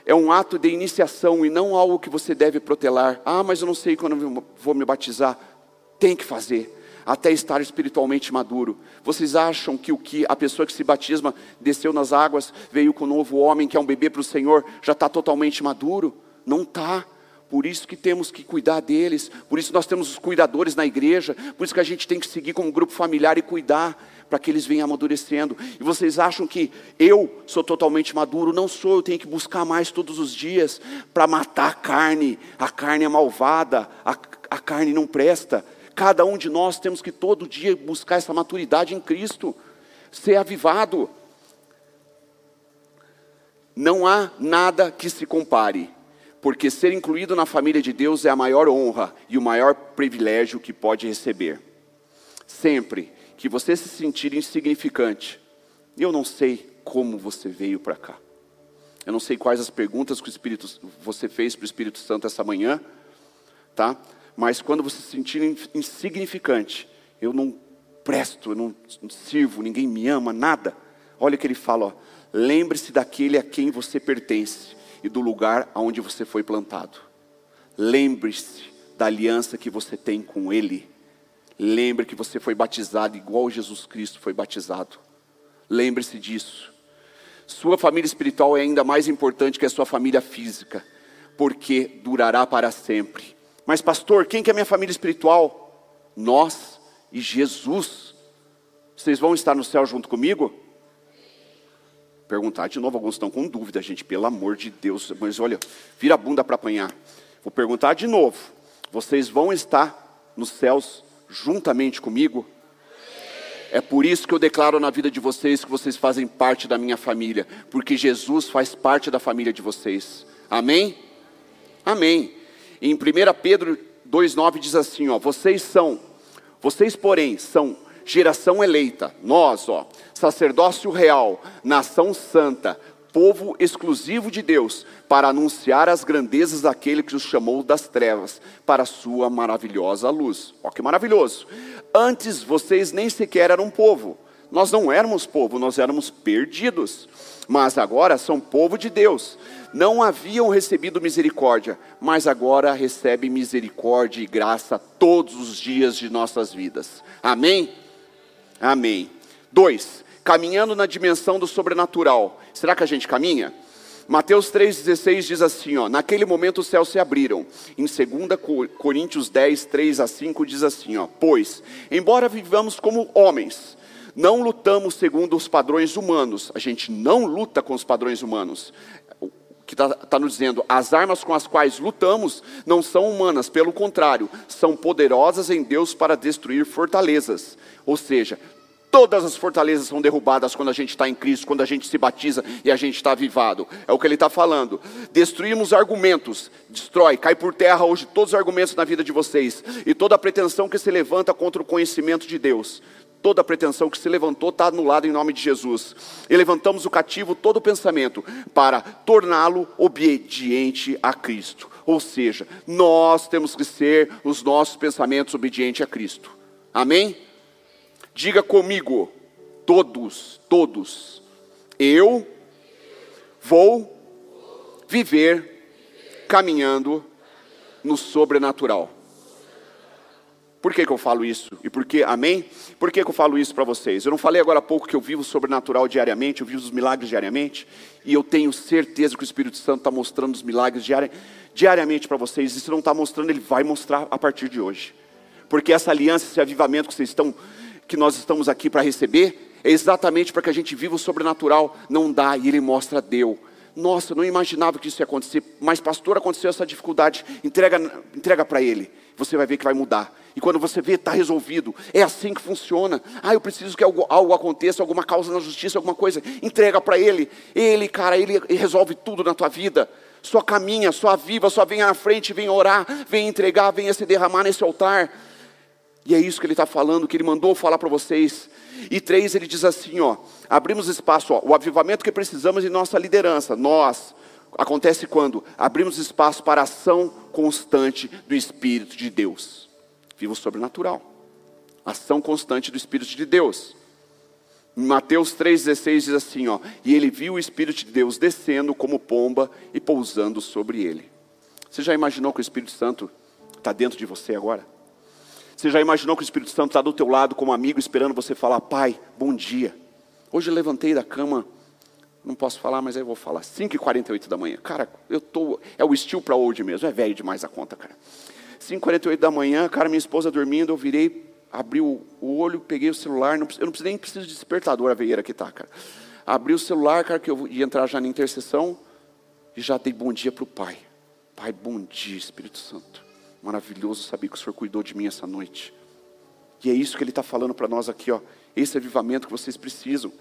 É um ato de iniciação e não algo que você deve protelar. Ah, mas eu não sei quando eu vou me batizar. Tem que fazer, até estar espiritualmente maduro. Vocês acham que o que a pessoa que se batisma desceu nas águas, veio com um novo homem, que é um bebê para o Senhor, já está totalmente maduro? Não está. Por isso que temos que cuidar deles, por isso nós temos os cuidadores na igreja, por isso que a gente tem que seguir como grupo familiar e cuidar, para que eles venham amadurecendo. E vocês acham que eu sou totalmente maduro? Não sou, eu tenho que buscar mais todos os dias para matar a carne. A carne é malvada, a, a carne não presta. Cada um de nós temos que todo dia buscar essa maturidade em Cristo, ser avivado. Não há nada que se compare porque ser incluído na família de Deus é a maior honra e o maior privilégio que pode receber. Sempre que você se sentir insignificante, eu não sei como você veio para cá. Eu não sei quais as perguntas que o Espírito você fez para o Espírito Santo essa manhã, tá? Mas quando você se sentir insignificante, eu não presto, eu não sirvo, ninguém me ama, nada. Olha o que ele fala, lembre-se daquele a quem você pertence e do lugar aonde você foi plantado. Lembre-se da aliança que você tem com Ele. Lembre que você foi batizado igual Jesus Cristo foi batizado. Lembre-se disso. Sua família espiritual é ainda mais importante que a sua família física, porque durará para sempre. Mas, pastor, quem que é minha família espiritual? Nós e Jesus. Vocês vão estar no céu junto comigo? perguntar de novo, alguns estão com dúvida, gente, pelo amor de Deus, mas olha, vira a bunda para apanhar. Vou perguntar de novo: vocês vão estar nos céus juntamente comigo? É por isso que eu declaro na vida de vocês que vocês fazem parte da minha família, porque Jesus faz parte da família de vocês. Amém? Amém. Em 1 Pedro 2,9 diz assim: ó, vocês são, vocês, porém, são geração eleita, nós, ó, sacerdócio real, nação santa, povo exclusivo de Deus, para anunciar as grandezas daquele que os chamou das trevas para a sua maravilhosa luz. Ó que maravilhoso! Antes vocês nem sequer eram povo. Nós não éramos povo, nós éramos perdidos. Mas agora são povo de Deus. Não haviam recebido misericórdia, mas agora recebem misericórdia e graça todos os dias de nossas vidas. Amém? Amém. Dois, caminhando na dimensão do sobrenatural. Será que a gente caminha? Mateus 3,16 diz assim: ó, naquele momento os céus se abriram. Em 2 Coríntios 10, 3 a 5 diz assim: ó, pois, embora vivamos como homens, não lutamos segundo os padrões humanos. A gente não luta com os padrões humanos. Que está tá nos dizendo, as armas com as quais lutamos não são humanas, pelo contrário, são poderosas em Deus para destruir fortalezas. Ou seja, todas as fortalezas são derrubadas quando a gente está em Cristo, quando a gente se batiza e a gente está avivado. É o que ele está falando. Destruímos argumentos, destrói, cai por terra hoje todos os argumentos na vida de vocês e toda a pretensão que se levanta contra o conhecimento de Deus. Toda pretensão que se levantou está anulada em nome de Jesus. E levantamos o cativo todo pensamento para torná-lo obediente a Cristo. Ou seja, nós temos que ser os nossos pensamentos obedientes a Cristo. Amém? Diga comigo, todos, todos. Eu vou viver caminhando no sobrenatural. Por que, que eu falo isso? E por que, amém? Por que, que eu falo isso para vocês? Eu não falei agora há pouco que eu vivo sobrenatural diariamente, eu vivo os milagres diariamente, e eu tenho certeza que o Espírito Santo está mostrando os milagres diari diariamente para vocês, e se não está mostrando, ele vai mostrar a partir de hoje. Porque essa aliança, esse avivamento que vocês estão que nós estamos aqui para receber é exatamente para que a gente viva o sobrenatural. Não dá, e Ele mostra, deu. Nossa, não imaginava que isso ia acontecer, mas pastor, aconteceu essa dificuldade, entrega, entrega para Ele, você vai ver que vai mudar. E quando você vê, está resolvido. É assim que funciona. Ah, eu preciso que algo, algo aconteça, alguma causa na justiça, alguma coisa. Entrega para Ele. Ele, cara, Ele resolve tudo na tua vida. Só caminha, só viva, só vem à frente, vem orar, vem entregar, venha se derramar nesse altar. E é isso que ele está falando, que ele mandou falar para vocês. E três, ele diz assim: ó, abrimos espaço, ó, o avivamento que precisamos em nossa liderança. Nós, acontece quando abrimos espaço para a ação constante do Espírito de Deus. Viva o sobrenatural. Ação constante do Espírito de Deus. Em Mateus 3,16 diz assim: ó, e ele viu o Espírito de Deus descendo como pomba e pousando sobre ele. Você já imaginou que o Espírito Santo está dentro de você agora? Você já imaginou que o Espírito Santo está do teu lado como amigo, esperando você falar, Pai, bom dia. Hoje eu levantei da cama, não posso falar, mas eu vou falar, 5h48 da manhã. Cara, eu tô, é o estilo para old mesmo, é velho demais a conta, cara. 5h48 da manhã, cara, minha esposa dormindo, eu virei, abri o, olho, peguei o celular, não, eu não preciso, nem preciso de despertador, a veieira que tá, cara. Abri o celular, cara, que eu ia entrar já na intercessão, e já dei bom dia para o Pai. Pai, bom dia, Espírito Santo. Maravilhoso saber que o Senhor cuidou de mim essa noite. E é isso que Ele está falando para nós aqui, ó. Esse avivamento que vocês precisam.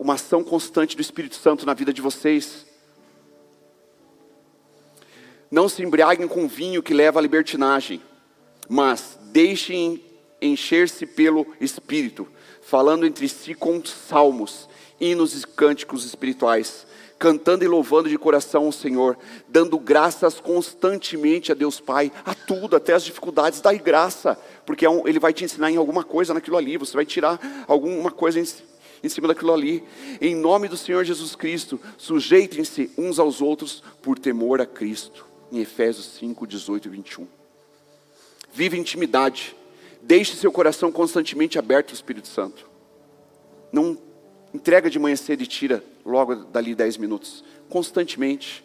Uma ação constante do Espírito Santo na vida de vocês. Não se embriaguem com vinho que leva à libertinagem, mas deixem encher-se pelo Espírito, falando entre si com salmos, hinos e cânticos espirituais cantando e louvando de coração o Senhor, dando graças constantemente a Deus Pai, a tudo, até as dificuldades, dai graça, porque é Ele vai te ensinar em alguma coisa naquilo ali, você vai tirar alguma coisa em, em cima daquilo ali. Em nome do Senhor Jesus Cristo, sujeitem-se uns aos outros por temor a Cristo. Em Efésios 5, 18 e 21. Vive intimidade, deixe seu coração constantemente aberto ao Espírito Santo. Não entrega de manhã cedo e tira logo dali 10 minutos, constantemente.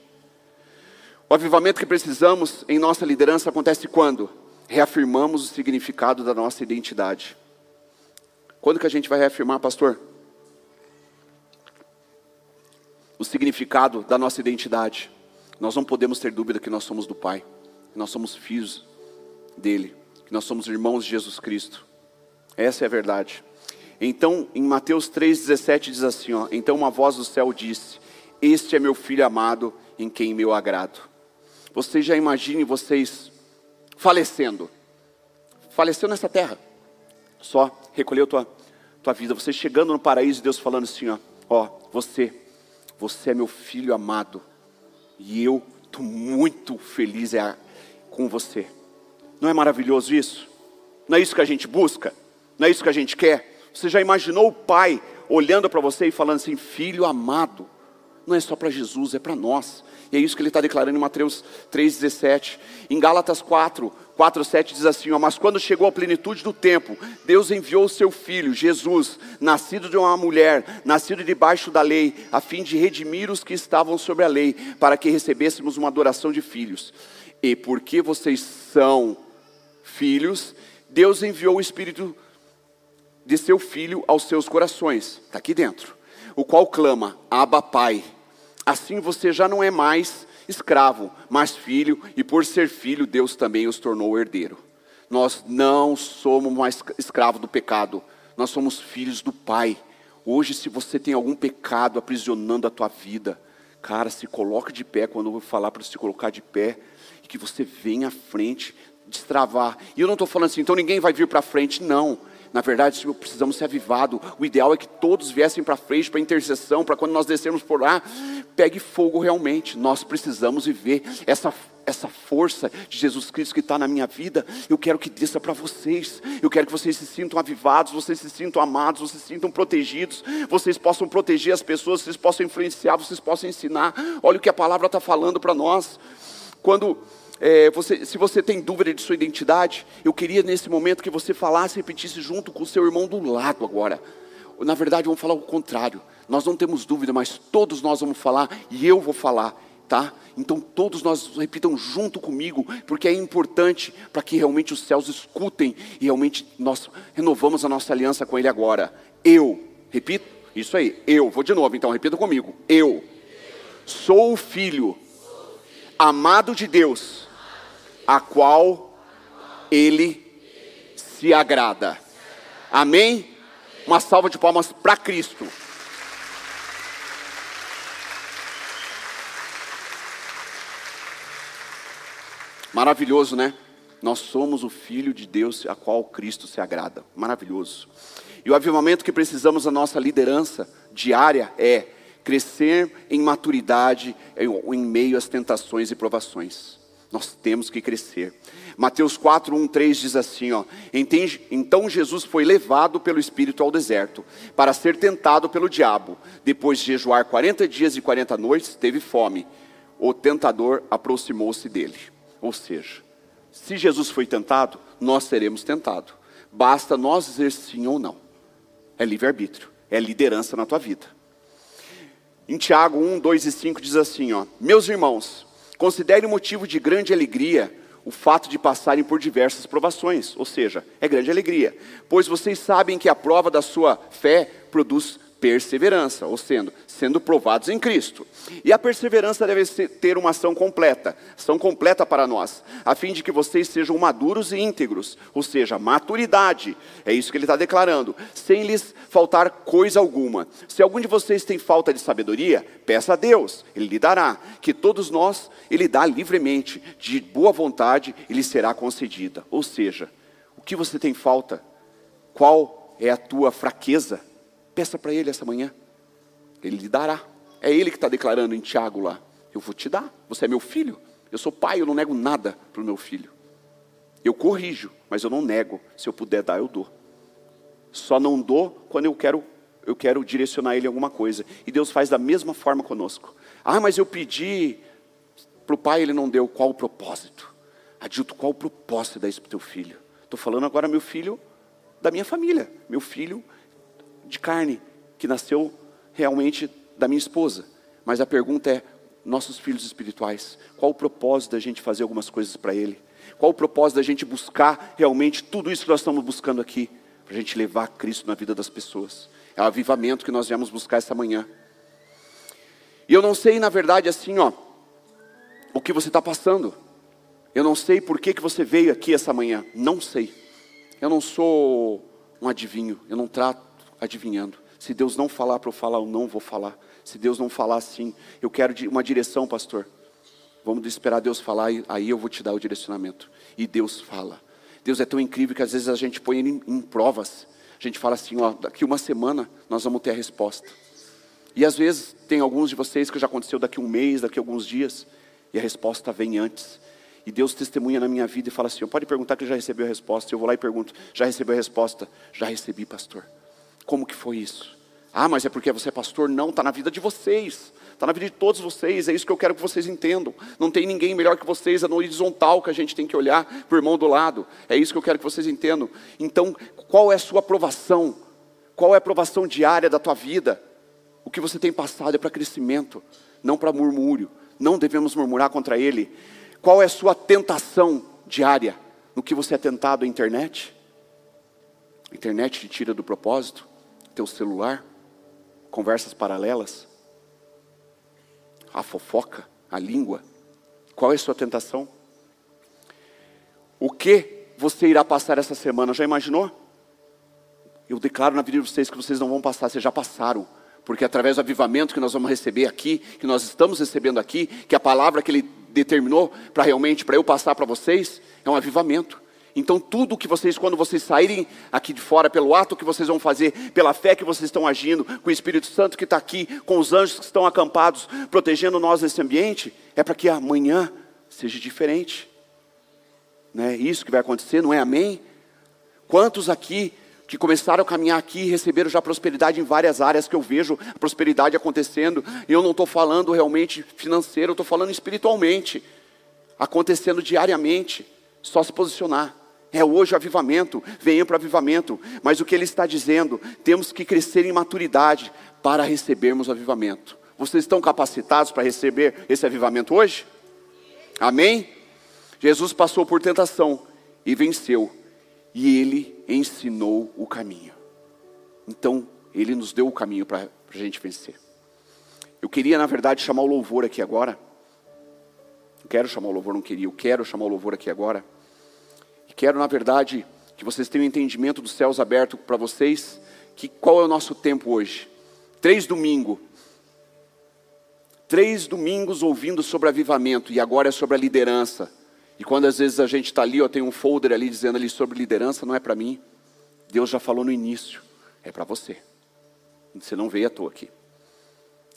O avivamento que precisamos em nossa liderança acontece quando reafirmamos o significado da nossa identidade. Quando que a gente vai reafirmar, pastor? O significado da nossa identidade. Nós não podemos ter dúvida que nós somos do Pai, que nós somos filhos dele, que nós somos irmãos de Jesus Cristo. Essa é a verdade. Então, em Mateus 3,17 diz assim: ó, Então uma voz do céu disse: Este é meu filho amado, em quem meu agrado. Vocês já imaginem vocês falecendo, faleceu nessa terra, só recolheu tua, tua vida, você chegando no paraíso Deus falando assim: ó, ó, você, você é meu filho amado, e eu estou muito feliz é, com você. Não é maravilhoso isso? Não é isso que a gente busca? Não é isso que a gente quer? Você já imaginou o pai olhando para você e falando assim: Filho amado, não é só para Jesus, é para nós. E é isso que ele está declarando em Mateus 3,17. Em Gálatas 4, 4, 7 diz assim: ó, Mas quando chegou a plenitude do tempo, Deus enviou o seu filho, Jesus, nascido de uma mulher, nascido debaixo da lei, a fim de redimir os que estavam sobre a lei, para que recebêssemos uma adoração de filhos. E porque vocês são filhos, Deus enviou o Espírito de seu filho aos seus corações, está aqui dentro, o qual clama, Abba Pai. Assim você já não é mais escravo, mas filho, e por ser filho, Deus também os tornou herdeiro. Nós não somos mais escravos do pecado, nós somos filhos do Pai. Hoje, se você tem algum pecado aprisionando a tua vida, cara, se coloque de pé quando eu vou falar para se colocar de pé, e que você venha à frente, destravar. E eu não estou falando assim, então ninguém vai vir para frente, não. Na verdade, precisamos ser avivados. O ideal é que todos viessem para frente, para intercessão, para quando nós descermos por lá, pegue fogo realmente. Nós precisamos viver essa essa força de Jesus Cristo que está na minha vida, eu quero que desça para vocês. Eu quero que vocês se sintam avivados, vocês se sintam amados, vocês se sintam protegidos, vocês possam proteger as pessoas, vocês possam influenciar, vocês possam ensinar. Olha o que a palavra está falando para nós. Quando é, você, se você tem dúvida de sua identidade, eu queria nesse momento que você falasse e repetisse junto com o seu irmão do lado agora. Na verdade, vamos falar o contrário. Nós não temos dúvida, mas todos nós vamos falar e eu vou falar. tá? Então todos nós repitam junto comigo, porque é importante para que realmente os céus escutem e realmente nós renovamos a nossa aliança com Ele agora. Eu, repito, isso aí, eu, vou de novo então, repita comigo. Eu sou o filho amado de Deus, a qual Ele se agrada. Amém? Uma salva de palmas para Cristo. Maravilhoso, né? Nós somos o Filho de Deus a qual Cristo se agrada. Maravilhoso. E o avivamento que precisamos da nossa liderança diária é crescer em maturidade em meio às tentações e provações. Nós temos que crescer. Mateus 4, 1, 3 diz assim: ó, Então Jesus foi levado pelo Espírito ao deserto, para ser tentado pelo diabo. Depois de jejuar 40 dias e 40 noites, teve fome. O tentador aproximou-se dele. Ou seja, se Jesus foi tentado, nós seremos tentados. Basta nós dizer sim ou não. É livre-arbítrio, é liderança na tua vida. Em Tiago 1, 2 e 5 diz assim: ó, Meus irmãos, considere motivo de grande alegria o fato de passarem por diversas provações, ou seja, é grande alegria, pois vocês sabem que a prova da sua fé produz perseverança, ou sendo, sendo provados em Cristo. E a perseverança deve ter uma ação completa, ação completa para nós, a fim de que vocês sejam maduros e íntegros, ou seja, maturidade, é isso que ele está declarando, sem lhes faltar coisa alguma. Se algum de vocês tem falta de sabedoria, peça a Deus, Ele lhe dará, que todos nós, Ele dá livremente, de boa vontade, e lhe será concedida. Ou seja, o que você tem falta? Qual é a tua fraqueza? Peça para Ele essa manhã. Ele lhe dará. É Ele que está declarando em Tiago lá. Eu vou te dar. Você é meu filho. Eu sou pai, eu não nego nada para o meu filho. Eu corrijo, mas eu não nego. Se eu puder dar, eu dou. Só não dou quando eu quero, eu quero direcionar ele alguma coisa. E Deus faz da mesma forma conosco. Ah, mas eu pedi para o pai, ele não deu. Qual o propósito? Adilto, qual o propósito dar isso para o teu filho? Estou falando agora meu filho da minha família. Meu filho de carne, que nasceu realmente da minha esposa. Mas a pergunta é: nossos filhos espirituais, qual o propósito da gente fazer algumas coisas para ele? Qual o propósito da gente buscar realmente tudo isso que nós estamos buscando aqui? Para a gente levar Cristo na vida das pessoas. É o avivamento que nós viemos buscar essa manhã. E eu não sei, na verdade, assim, ó, o que você está passando. Eu não sei por que, que você veio aqui essa manhã. Não sei. Eu não sou um adivinho. Eu não trato adivinhando. Se Deus não falar para eu falar, eu não vou falar. Se Deus não falar assim, eu quero uma direção, pastor. Vamos esperar Deus falar, aí eu vou te dar o direcionamento. E Deus fala. Deus é tão incrível que às vezes a gente põe ele em, em provas. A gente fala assim, ó, daqui uma semana nós vamos ter a resposta. E às vezes tem alguns de vocês que já aconteceu daqui um mês, daqui alguns dias, e a resposta vem antes. E Deus testemunha na minha vida e fala assim: pode perguntar que já recebeu a resposta. Eu vou lá e pergunto: já recebeu a resposta? Já recebi, pastor. Como que foi isso? Ah, mas é porque você é pastor? Não, está na vida de vocês. Está na vida de todos vocês, é isso que eu quero que vocês entendam. Não tem ninguém melhor que vocês, é no horizontal que a gente tem que olhar para o irmão do lado. É isso que eu quero que vocês entendam. Então, qual é a sua aprovação? Qual é a aprovação diária da tua vida? O que você tem passado é para crescimento, não para murmúrio. Não devemos murmurar contra ele. Qual é a sua tentação diária? No que você é tentado à internet? A internet te tira do propósito? Teu celular, conversas paralelas, a fofoca, a língua. Qual é a sua tentação? O que você irá passar essa semana? Já imaginou? Eu declaro na vida de vocês que vocês não vão passar, vocês já passaram. Porque através do avivamento que nós vamos receber aqui, que nós estamos recebendo aqui, que a palavra que Ele determinou para realmente, para eu passar para vocês, é um avivamento. Então, tudo que vocês, quando vocês saírem aqui de fora, pelo ato que vocês vão fazer, pela fé que vocês estão agindo, com o Espírito Santo que está aqui, com os anjos que estão acampados, protegendo nós nesse ambiente, é para que amanhã seja diferente. Não é isso que vai acontecer, não é amém? Quantos aqui que começaram a caminhar aqui e receberam já prosperidade em várias áreas que eu vejo a prosperidade acontecendo, e eu não estou falando realmente financeiro, eu estou falando espiritualmente, acontecendo diariamente, só se posicionar. É hoje o avivamento, venham para o avivamento. Mas o que ele está dizendo, temos que crescer em maturidade para recebermos o avivamento. Vocês estão capacitados para receber esse avivamento hoje? Amém? Jesus passou por tentação e venceu, e ele ensinou o caminho. Então, ele nos deu o caminho para a gente vencer. Eu queria, na verdade, chamar o louvor aqui agora. Quero chamar o louvor, não queria, eu quero chamar o louvor aqui agora. Quero, na verdade, que vocês tenham um entendimento dos céus abertos para vocês, que qual é o nosso tempo hoje? Três domingos. Três domingos ouvindo sobre avivamento, e agora é sobre a liderança. E quando às vezes a gente está ali, ó, tem um folder ali dizendo ali sobre liderança, não é para mim. Deus já falou no início, é para você. Você não veio à toa aqui.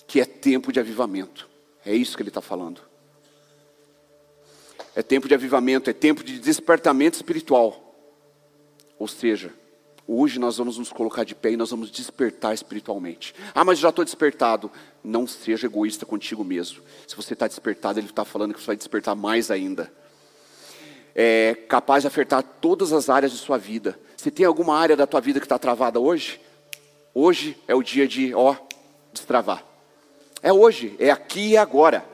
Que é tempo de avivamento. É isso que ele está falando. É tempo de avivamento, é tempo de despertamento espiritual. Ou seja, hoje nós vamos nos colocar de pé e nós vamos despertar espiritualmente. Ah, mas já estou despertado. Não seja egoísta contigo mesmo. Se você está despertado, ele está falando que você vai despertar mais ainda. É capaz de afetar todas as áreas de sua vida. Se tem alguma área da tua vida que está travada hoje, hoje é o dia de, ó, destravar. É hoje, é aqui e agora.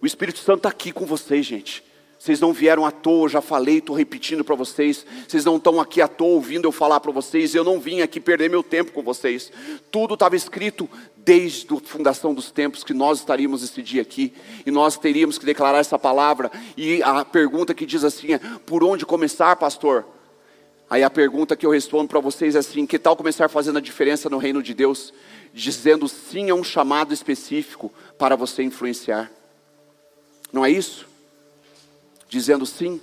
O Espírito Santo está aqui com vocês, gente. Vocês não vieram à toa, já falei, estou repetindo para vocês. Vocês não estão aqui à toa ouvindo eu falar para vocês. Eu não vim aqui perder meu tempo com vocês. Tudo estava escrito desde a fundação dos tempos que nós estaríamos esse dia aqui e nós teríamos que declarar essa palavra. E a pergunta que diz assim é: por onde começar, pastor? Aí a pergunta que eu respondo para vocês é assim: que tal começar fazendo a diferença no reino de Deus, dizendo sim a um chamado específico para você influenciar? Não é isso? Dizendo sim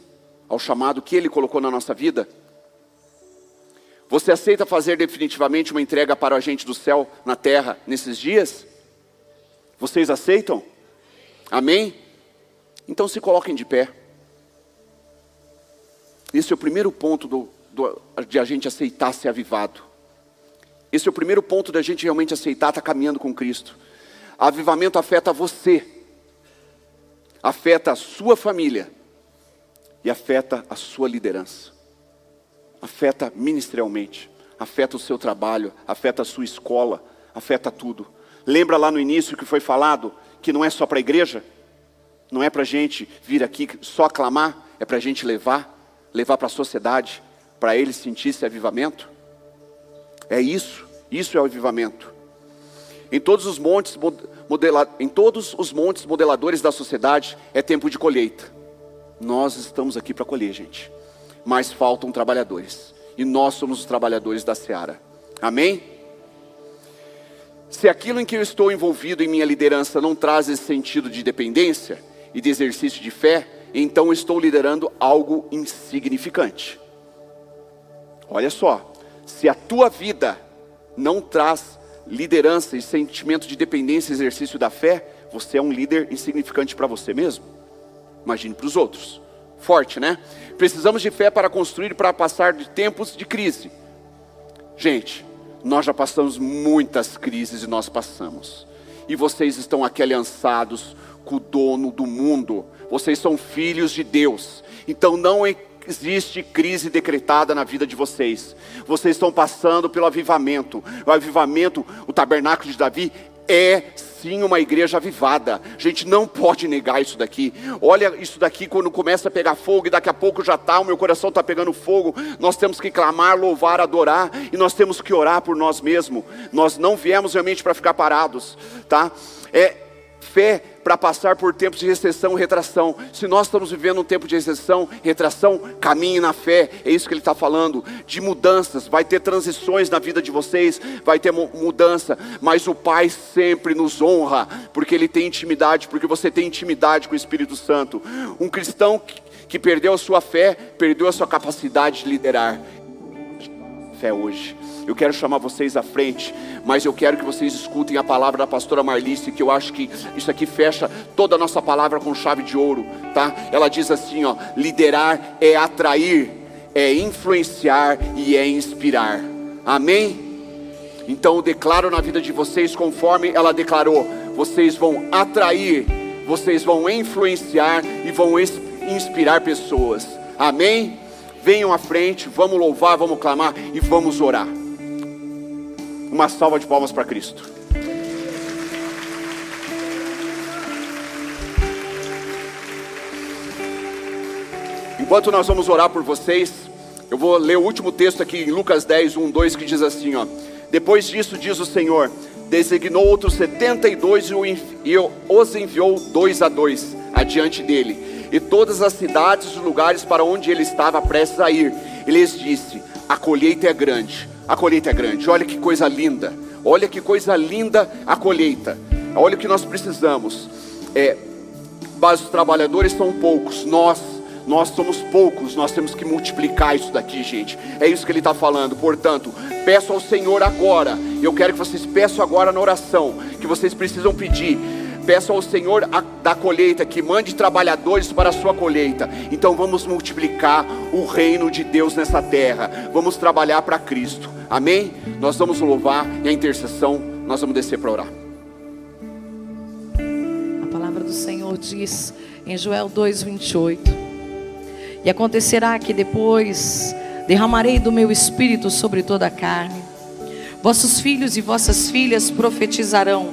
ao chamado que Ele colocou na nossa vida? Você aceita fazer definitivamente uma entrega para o agente do céu na terra nesses dias? Vocês aceitam? Amém? Então se coloquem de pé. Esse é o primeiro ponto do, do, de a gente aceitar ser avivado. Esse é o primeiro ponto da gente realmente aceitar estar caminhando com Cristo. Avivamento afeta você, afeta a sua família, e afeta a sua liderança, afeta ministerialmente, afeta o seu trabalho, afeta a sua escola, afeta tudo. Lembra lá no início que foi falado que não é só para a igreja, não é para a gente vir aqui só aclamar, é para a gente levar, levar para a sociedade, para eles sentir esse avivamento? É isso, isso é o avivamento. Em todos os montes, modela, em todos os montes modeladores da sociedade é tempo de colheita. Nós estamos aqui para colher, gente. Mas faltam trabalhadores. E nós somos os trabalhadores da seara. Amém? Se aquilo em que eu estou envolvido em minha liderança não traz esse sentido de dependência e de exercício de fé, então estou liderando algo insignificante. Olha só, se a tua vida não traz liderança e sentimento de dependência e exercício da fé, você é um líder insignificante para você mesmo. Imagine para os outros. Forte, né? Precisamos de fé para construir para passar de tempos de crise. Gente, nós já passamos muitas crises e nós passamos. E vocês estão aqui aliançados com o dono do mundo. Vocês são filhos de Deus. Então não existe crise decretada na vida de vocês. Vocês estão passando pelo avivamento. O avivamento, o tabernáculo de Davi é sim uma igreja avivada. A gente não pode negar isso daqui. Olha isso daqui quando começa a pegar fogo e daqui a pouco já está, o meu coração está pegando fogo. Nós temos que clamar, louvar, adorar e nós temos que orar por nós mesmos. Nós não viemos realmente para ficar parados, tá? É fé para passar por tempos de recessão e retração. Se nós estamos vivendo um tempo de recessão, retração, caminhe na fé. É isso que ele está falando. De mudanças, vai ter transições na vida de vocês, vai ter mudança. Mas o Pai sempre nos honra, porque Ele tem intimidade, porque você tem intimidade com o Espírito Santo. Um cristão que perdeu a sua fé, perdeu a sua capacidade de liderar. Fé hoje. Eu quero chamar vocês à frente, mas eu quero que vocês escutem a palavra da pastora Marlice, que eu acho que isso aqui fecha toda a nossa palavra com chave de ouro, tá? Ela diz assim, ó: liderar é atrair, é influenciar e é inspirar. Amém? Então eu declaro na vida de vocês conforme ela declarou, vocês vão atrair, vocês vão influenciar e vão inspirar pessoas. Amém? Venham à frente, vamos louvar, vamos clamar e vamos orar. Uma salva de palmas para Cristo. Enquanto nós vamos orar por vocês, eu vou ler o último texto aqui em Lucas 10, 1, 2, que diz assim: ó, Depois disso, diz o Senhor, designou outros 72 e os enviou dois a dois adiante dele, e todas as cidades e lugares para onde ele estava prestes a ir. E lhes disse: A colheita é grande, a colheita é grande. Olha que coisa linda, olha que coisa linda a colheita. Olha o que nós precisamos. É, mas os trabalhadores são poucos. Nós nós somos poucos, nós temos que multiplicar isso daqui, gente. É isso que ele está falando. Portanto, peço ao Senhor agora. Eu quero que vocês peçam agora na oração, que vocês precisam pedir. Peço ao Senhor da colheita que mande trabalhadores para a sua colheita. Então vamos multiplicar o reino de Deus nessa terra. Vamos trabalhar para Cristo. Amém? Nós vamos louvar e a intercessão nós vamos descer para orar. A palavra do Senhor diz em Joel 2:28 e acontecerá que depois derramarei do meu espírito sobre toda a carne. Vossos filhos e vossas filhas profetizarão,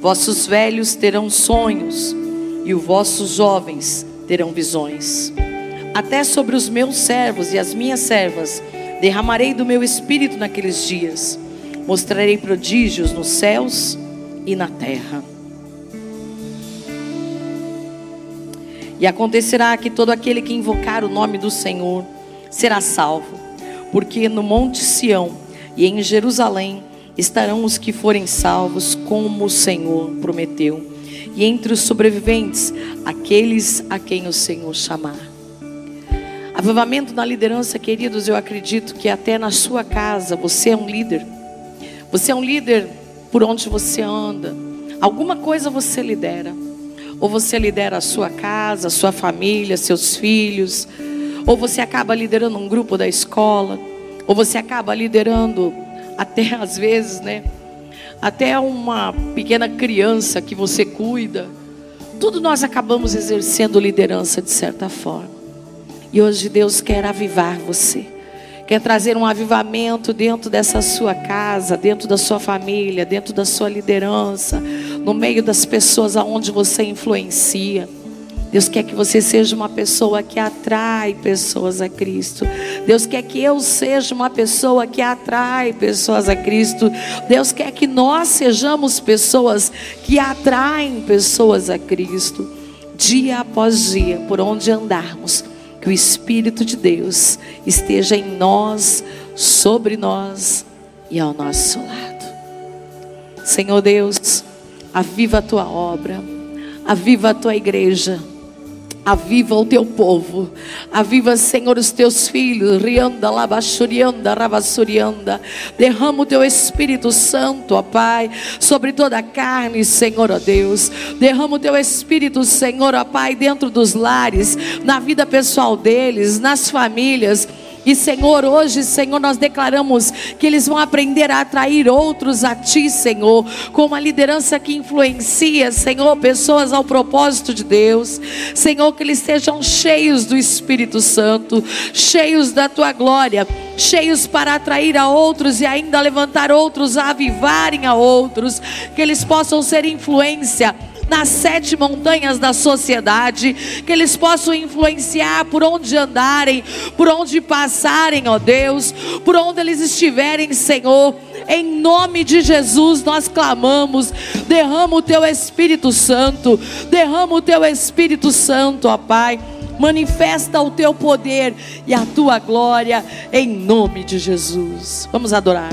vossos velhos terão sonhos, e os vossos jovens terão visões. Até sobre os meus servos e as minhas servas derramarei do meu espírito naqueles dias. Mostrarei prodígios nos céus e na terra. E acontecerá que todo aquele que invocar o nome do Senhor será salvo, porque no Monte Sião e em Jerusalém estarão os que forem salvos, como o Senhor prometeu, e entre os sobreviventes, aqueles a quem o Senhor chamar. Avivamento na liderança, queridos, eu acredito que até na sua casa você é um líder. Você é um líder por onde você anda. Alguma coisa você lidera. Ou você lidera a sua casa, a sua família, seus filhos. Ou você acaba liderando um grupo da escola. Ou você acaba liderando até às vezes, né? Até uma pequena criança que você cuida. Tudo nós acabamos exercendo liderança de certa forma. E hoje Deus quer avivar você quer trazer um avivamento dentro dessa sua casa, dentro da sua família, dentro da sua liderança, no meio das pessoas aonde você influencia. Deus quer que você seja uma pessoa que atrai pessoas a Cristo. Deus quer que eu seja uma pessoa que atrai pessoas a Cristo. Deus quer que nós sejamos pessoas que atraem pessoas a Cristo. Dia após dia, por onde andarmos, que o Espírito de Deus esteja em nós, sobre nós e ao nosso lado. Senhor Deus, aviva a tua obra, aviva a tua igreja. Aviva o teu povo. Aviva, Senhor, os teus filhos. Rianda, labachurianda, ravassurianda. Derrama o teu Espírito Santo, ó Pai, sobre toda a carne, Senhor, ó Deus. Derrama o teu Espírito, Senhor, ó Pai, dentro dos lares, na vida pessoal deles, nas famílias e Senhor, hoje, Senhor, nós declaramos que eles vão aprender a atrair outros a Ti, Senhor, com uma liderança que influencia, Senhor, pessoas ao propósito de Deus. Senhor, que eles sejam cheios do Espírito Santo, cheios da Tua glória, cheios para atrair a outros e ainda levantar outros a avivarem a outros, que eles possam ser influência nas sete montanhas da sociedade, que eles possam influenciar por onde andarem, por onde passarem, ó Deus, por onde eles estiverem, Senhor. Em nome de Jesus nós clamamos, derrama o teu Espírito Santo, derrama o teu Espírito Santo, ó Pai. Manifesta o teu poder e a tua glória em nome de Jesus. Vamos adorar.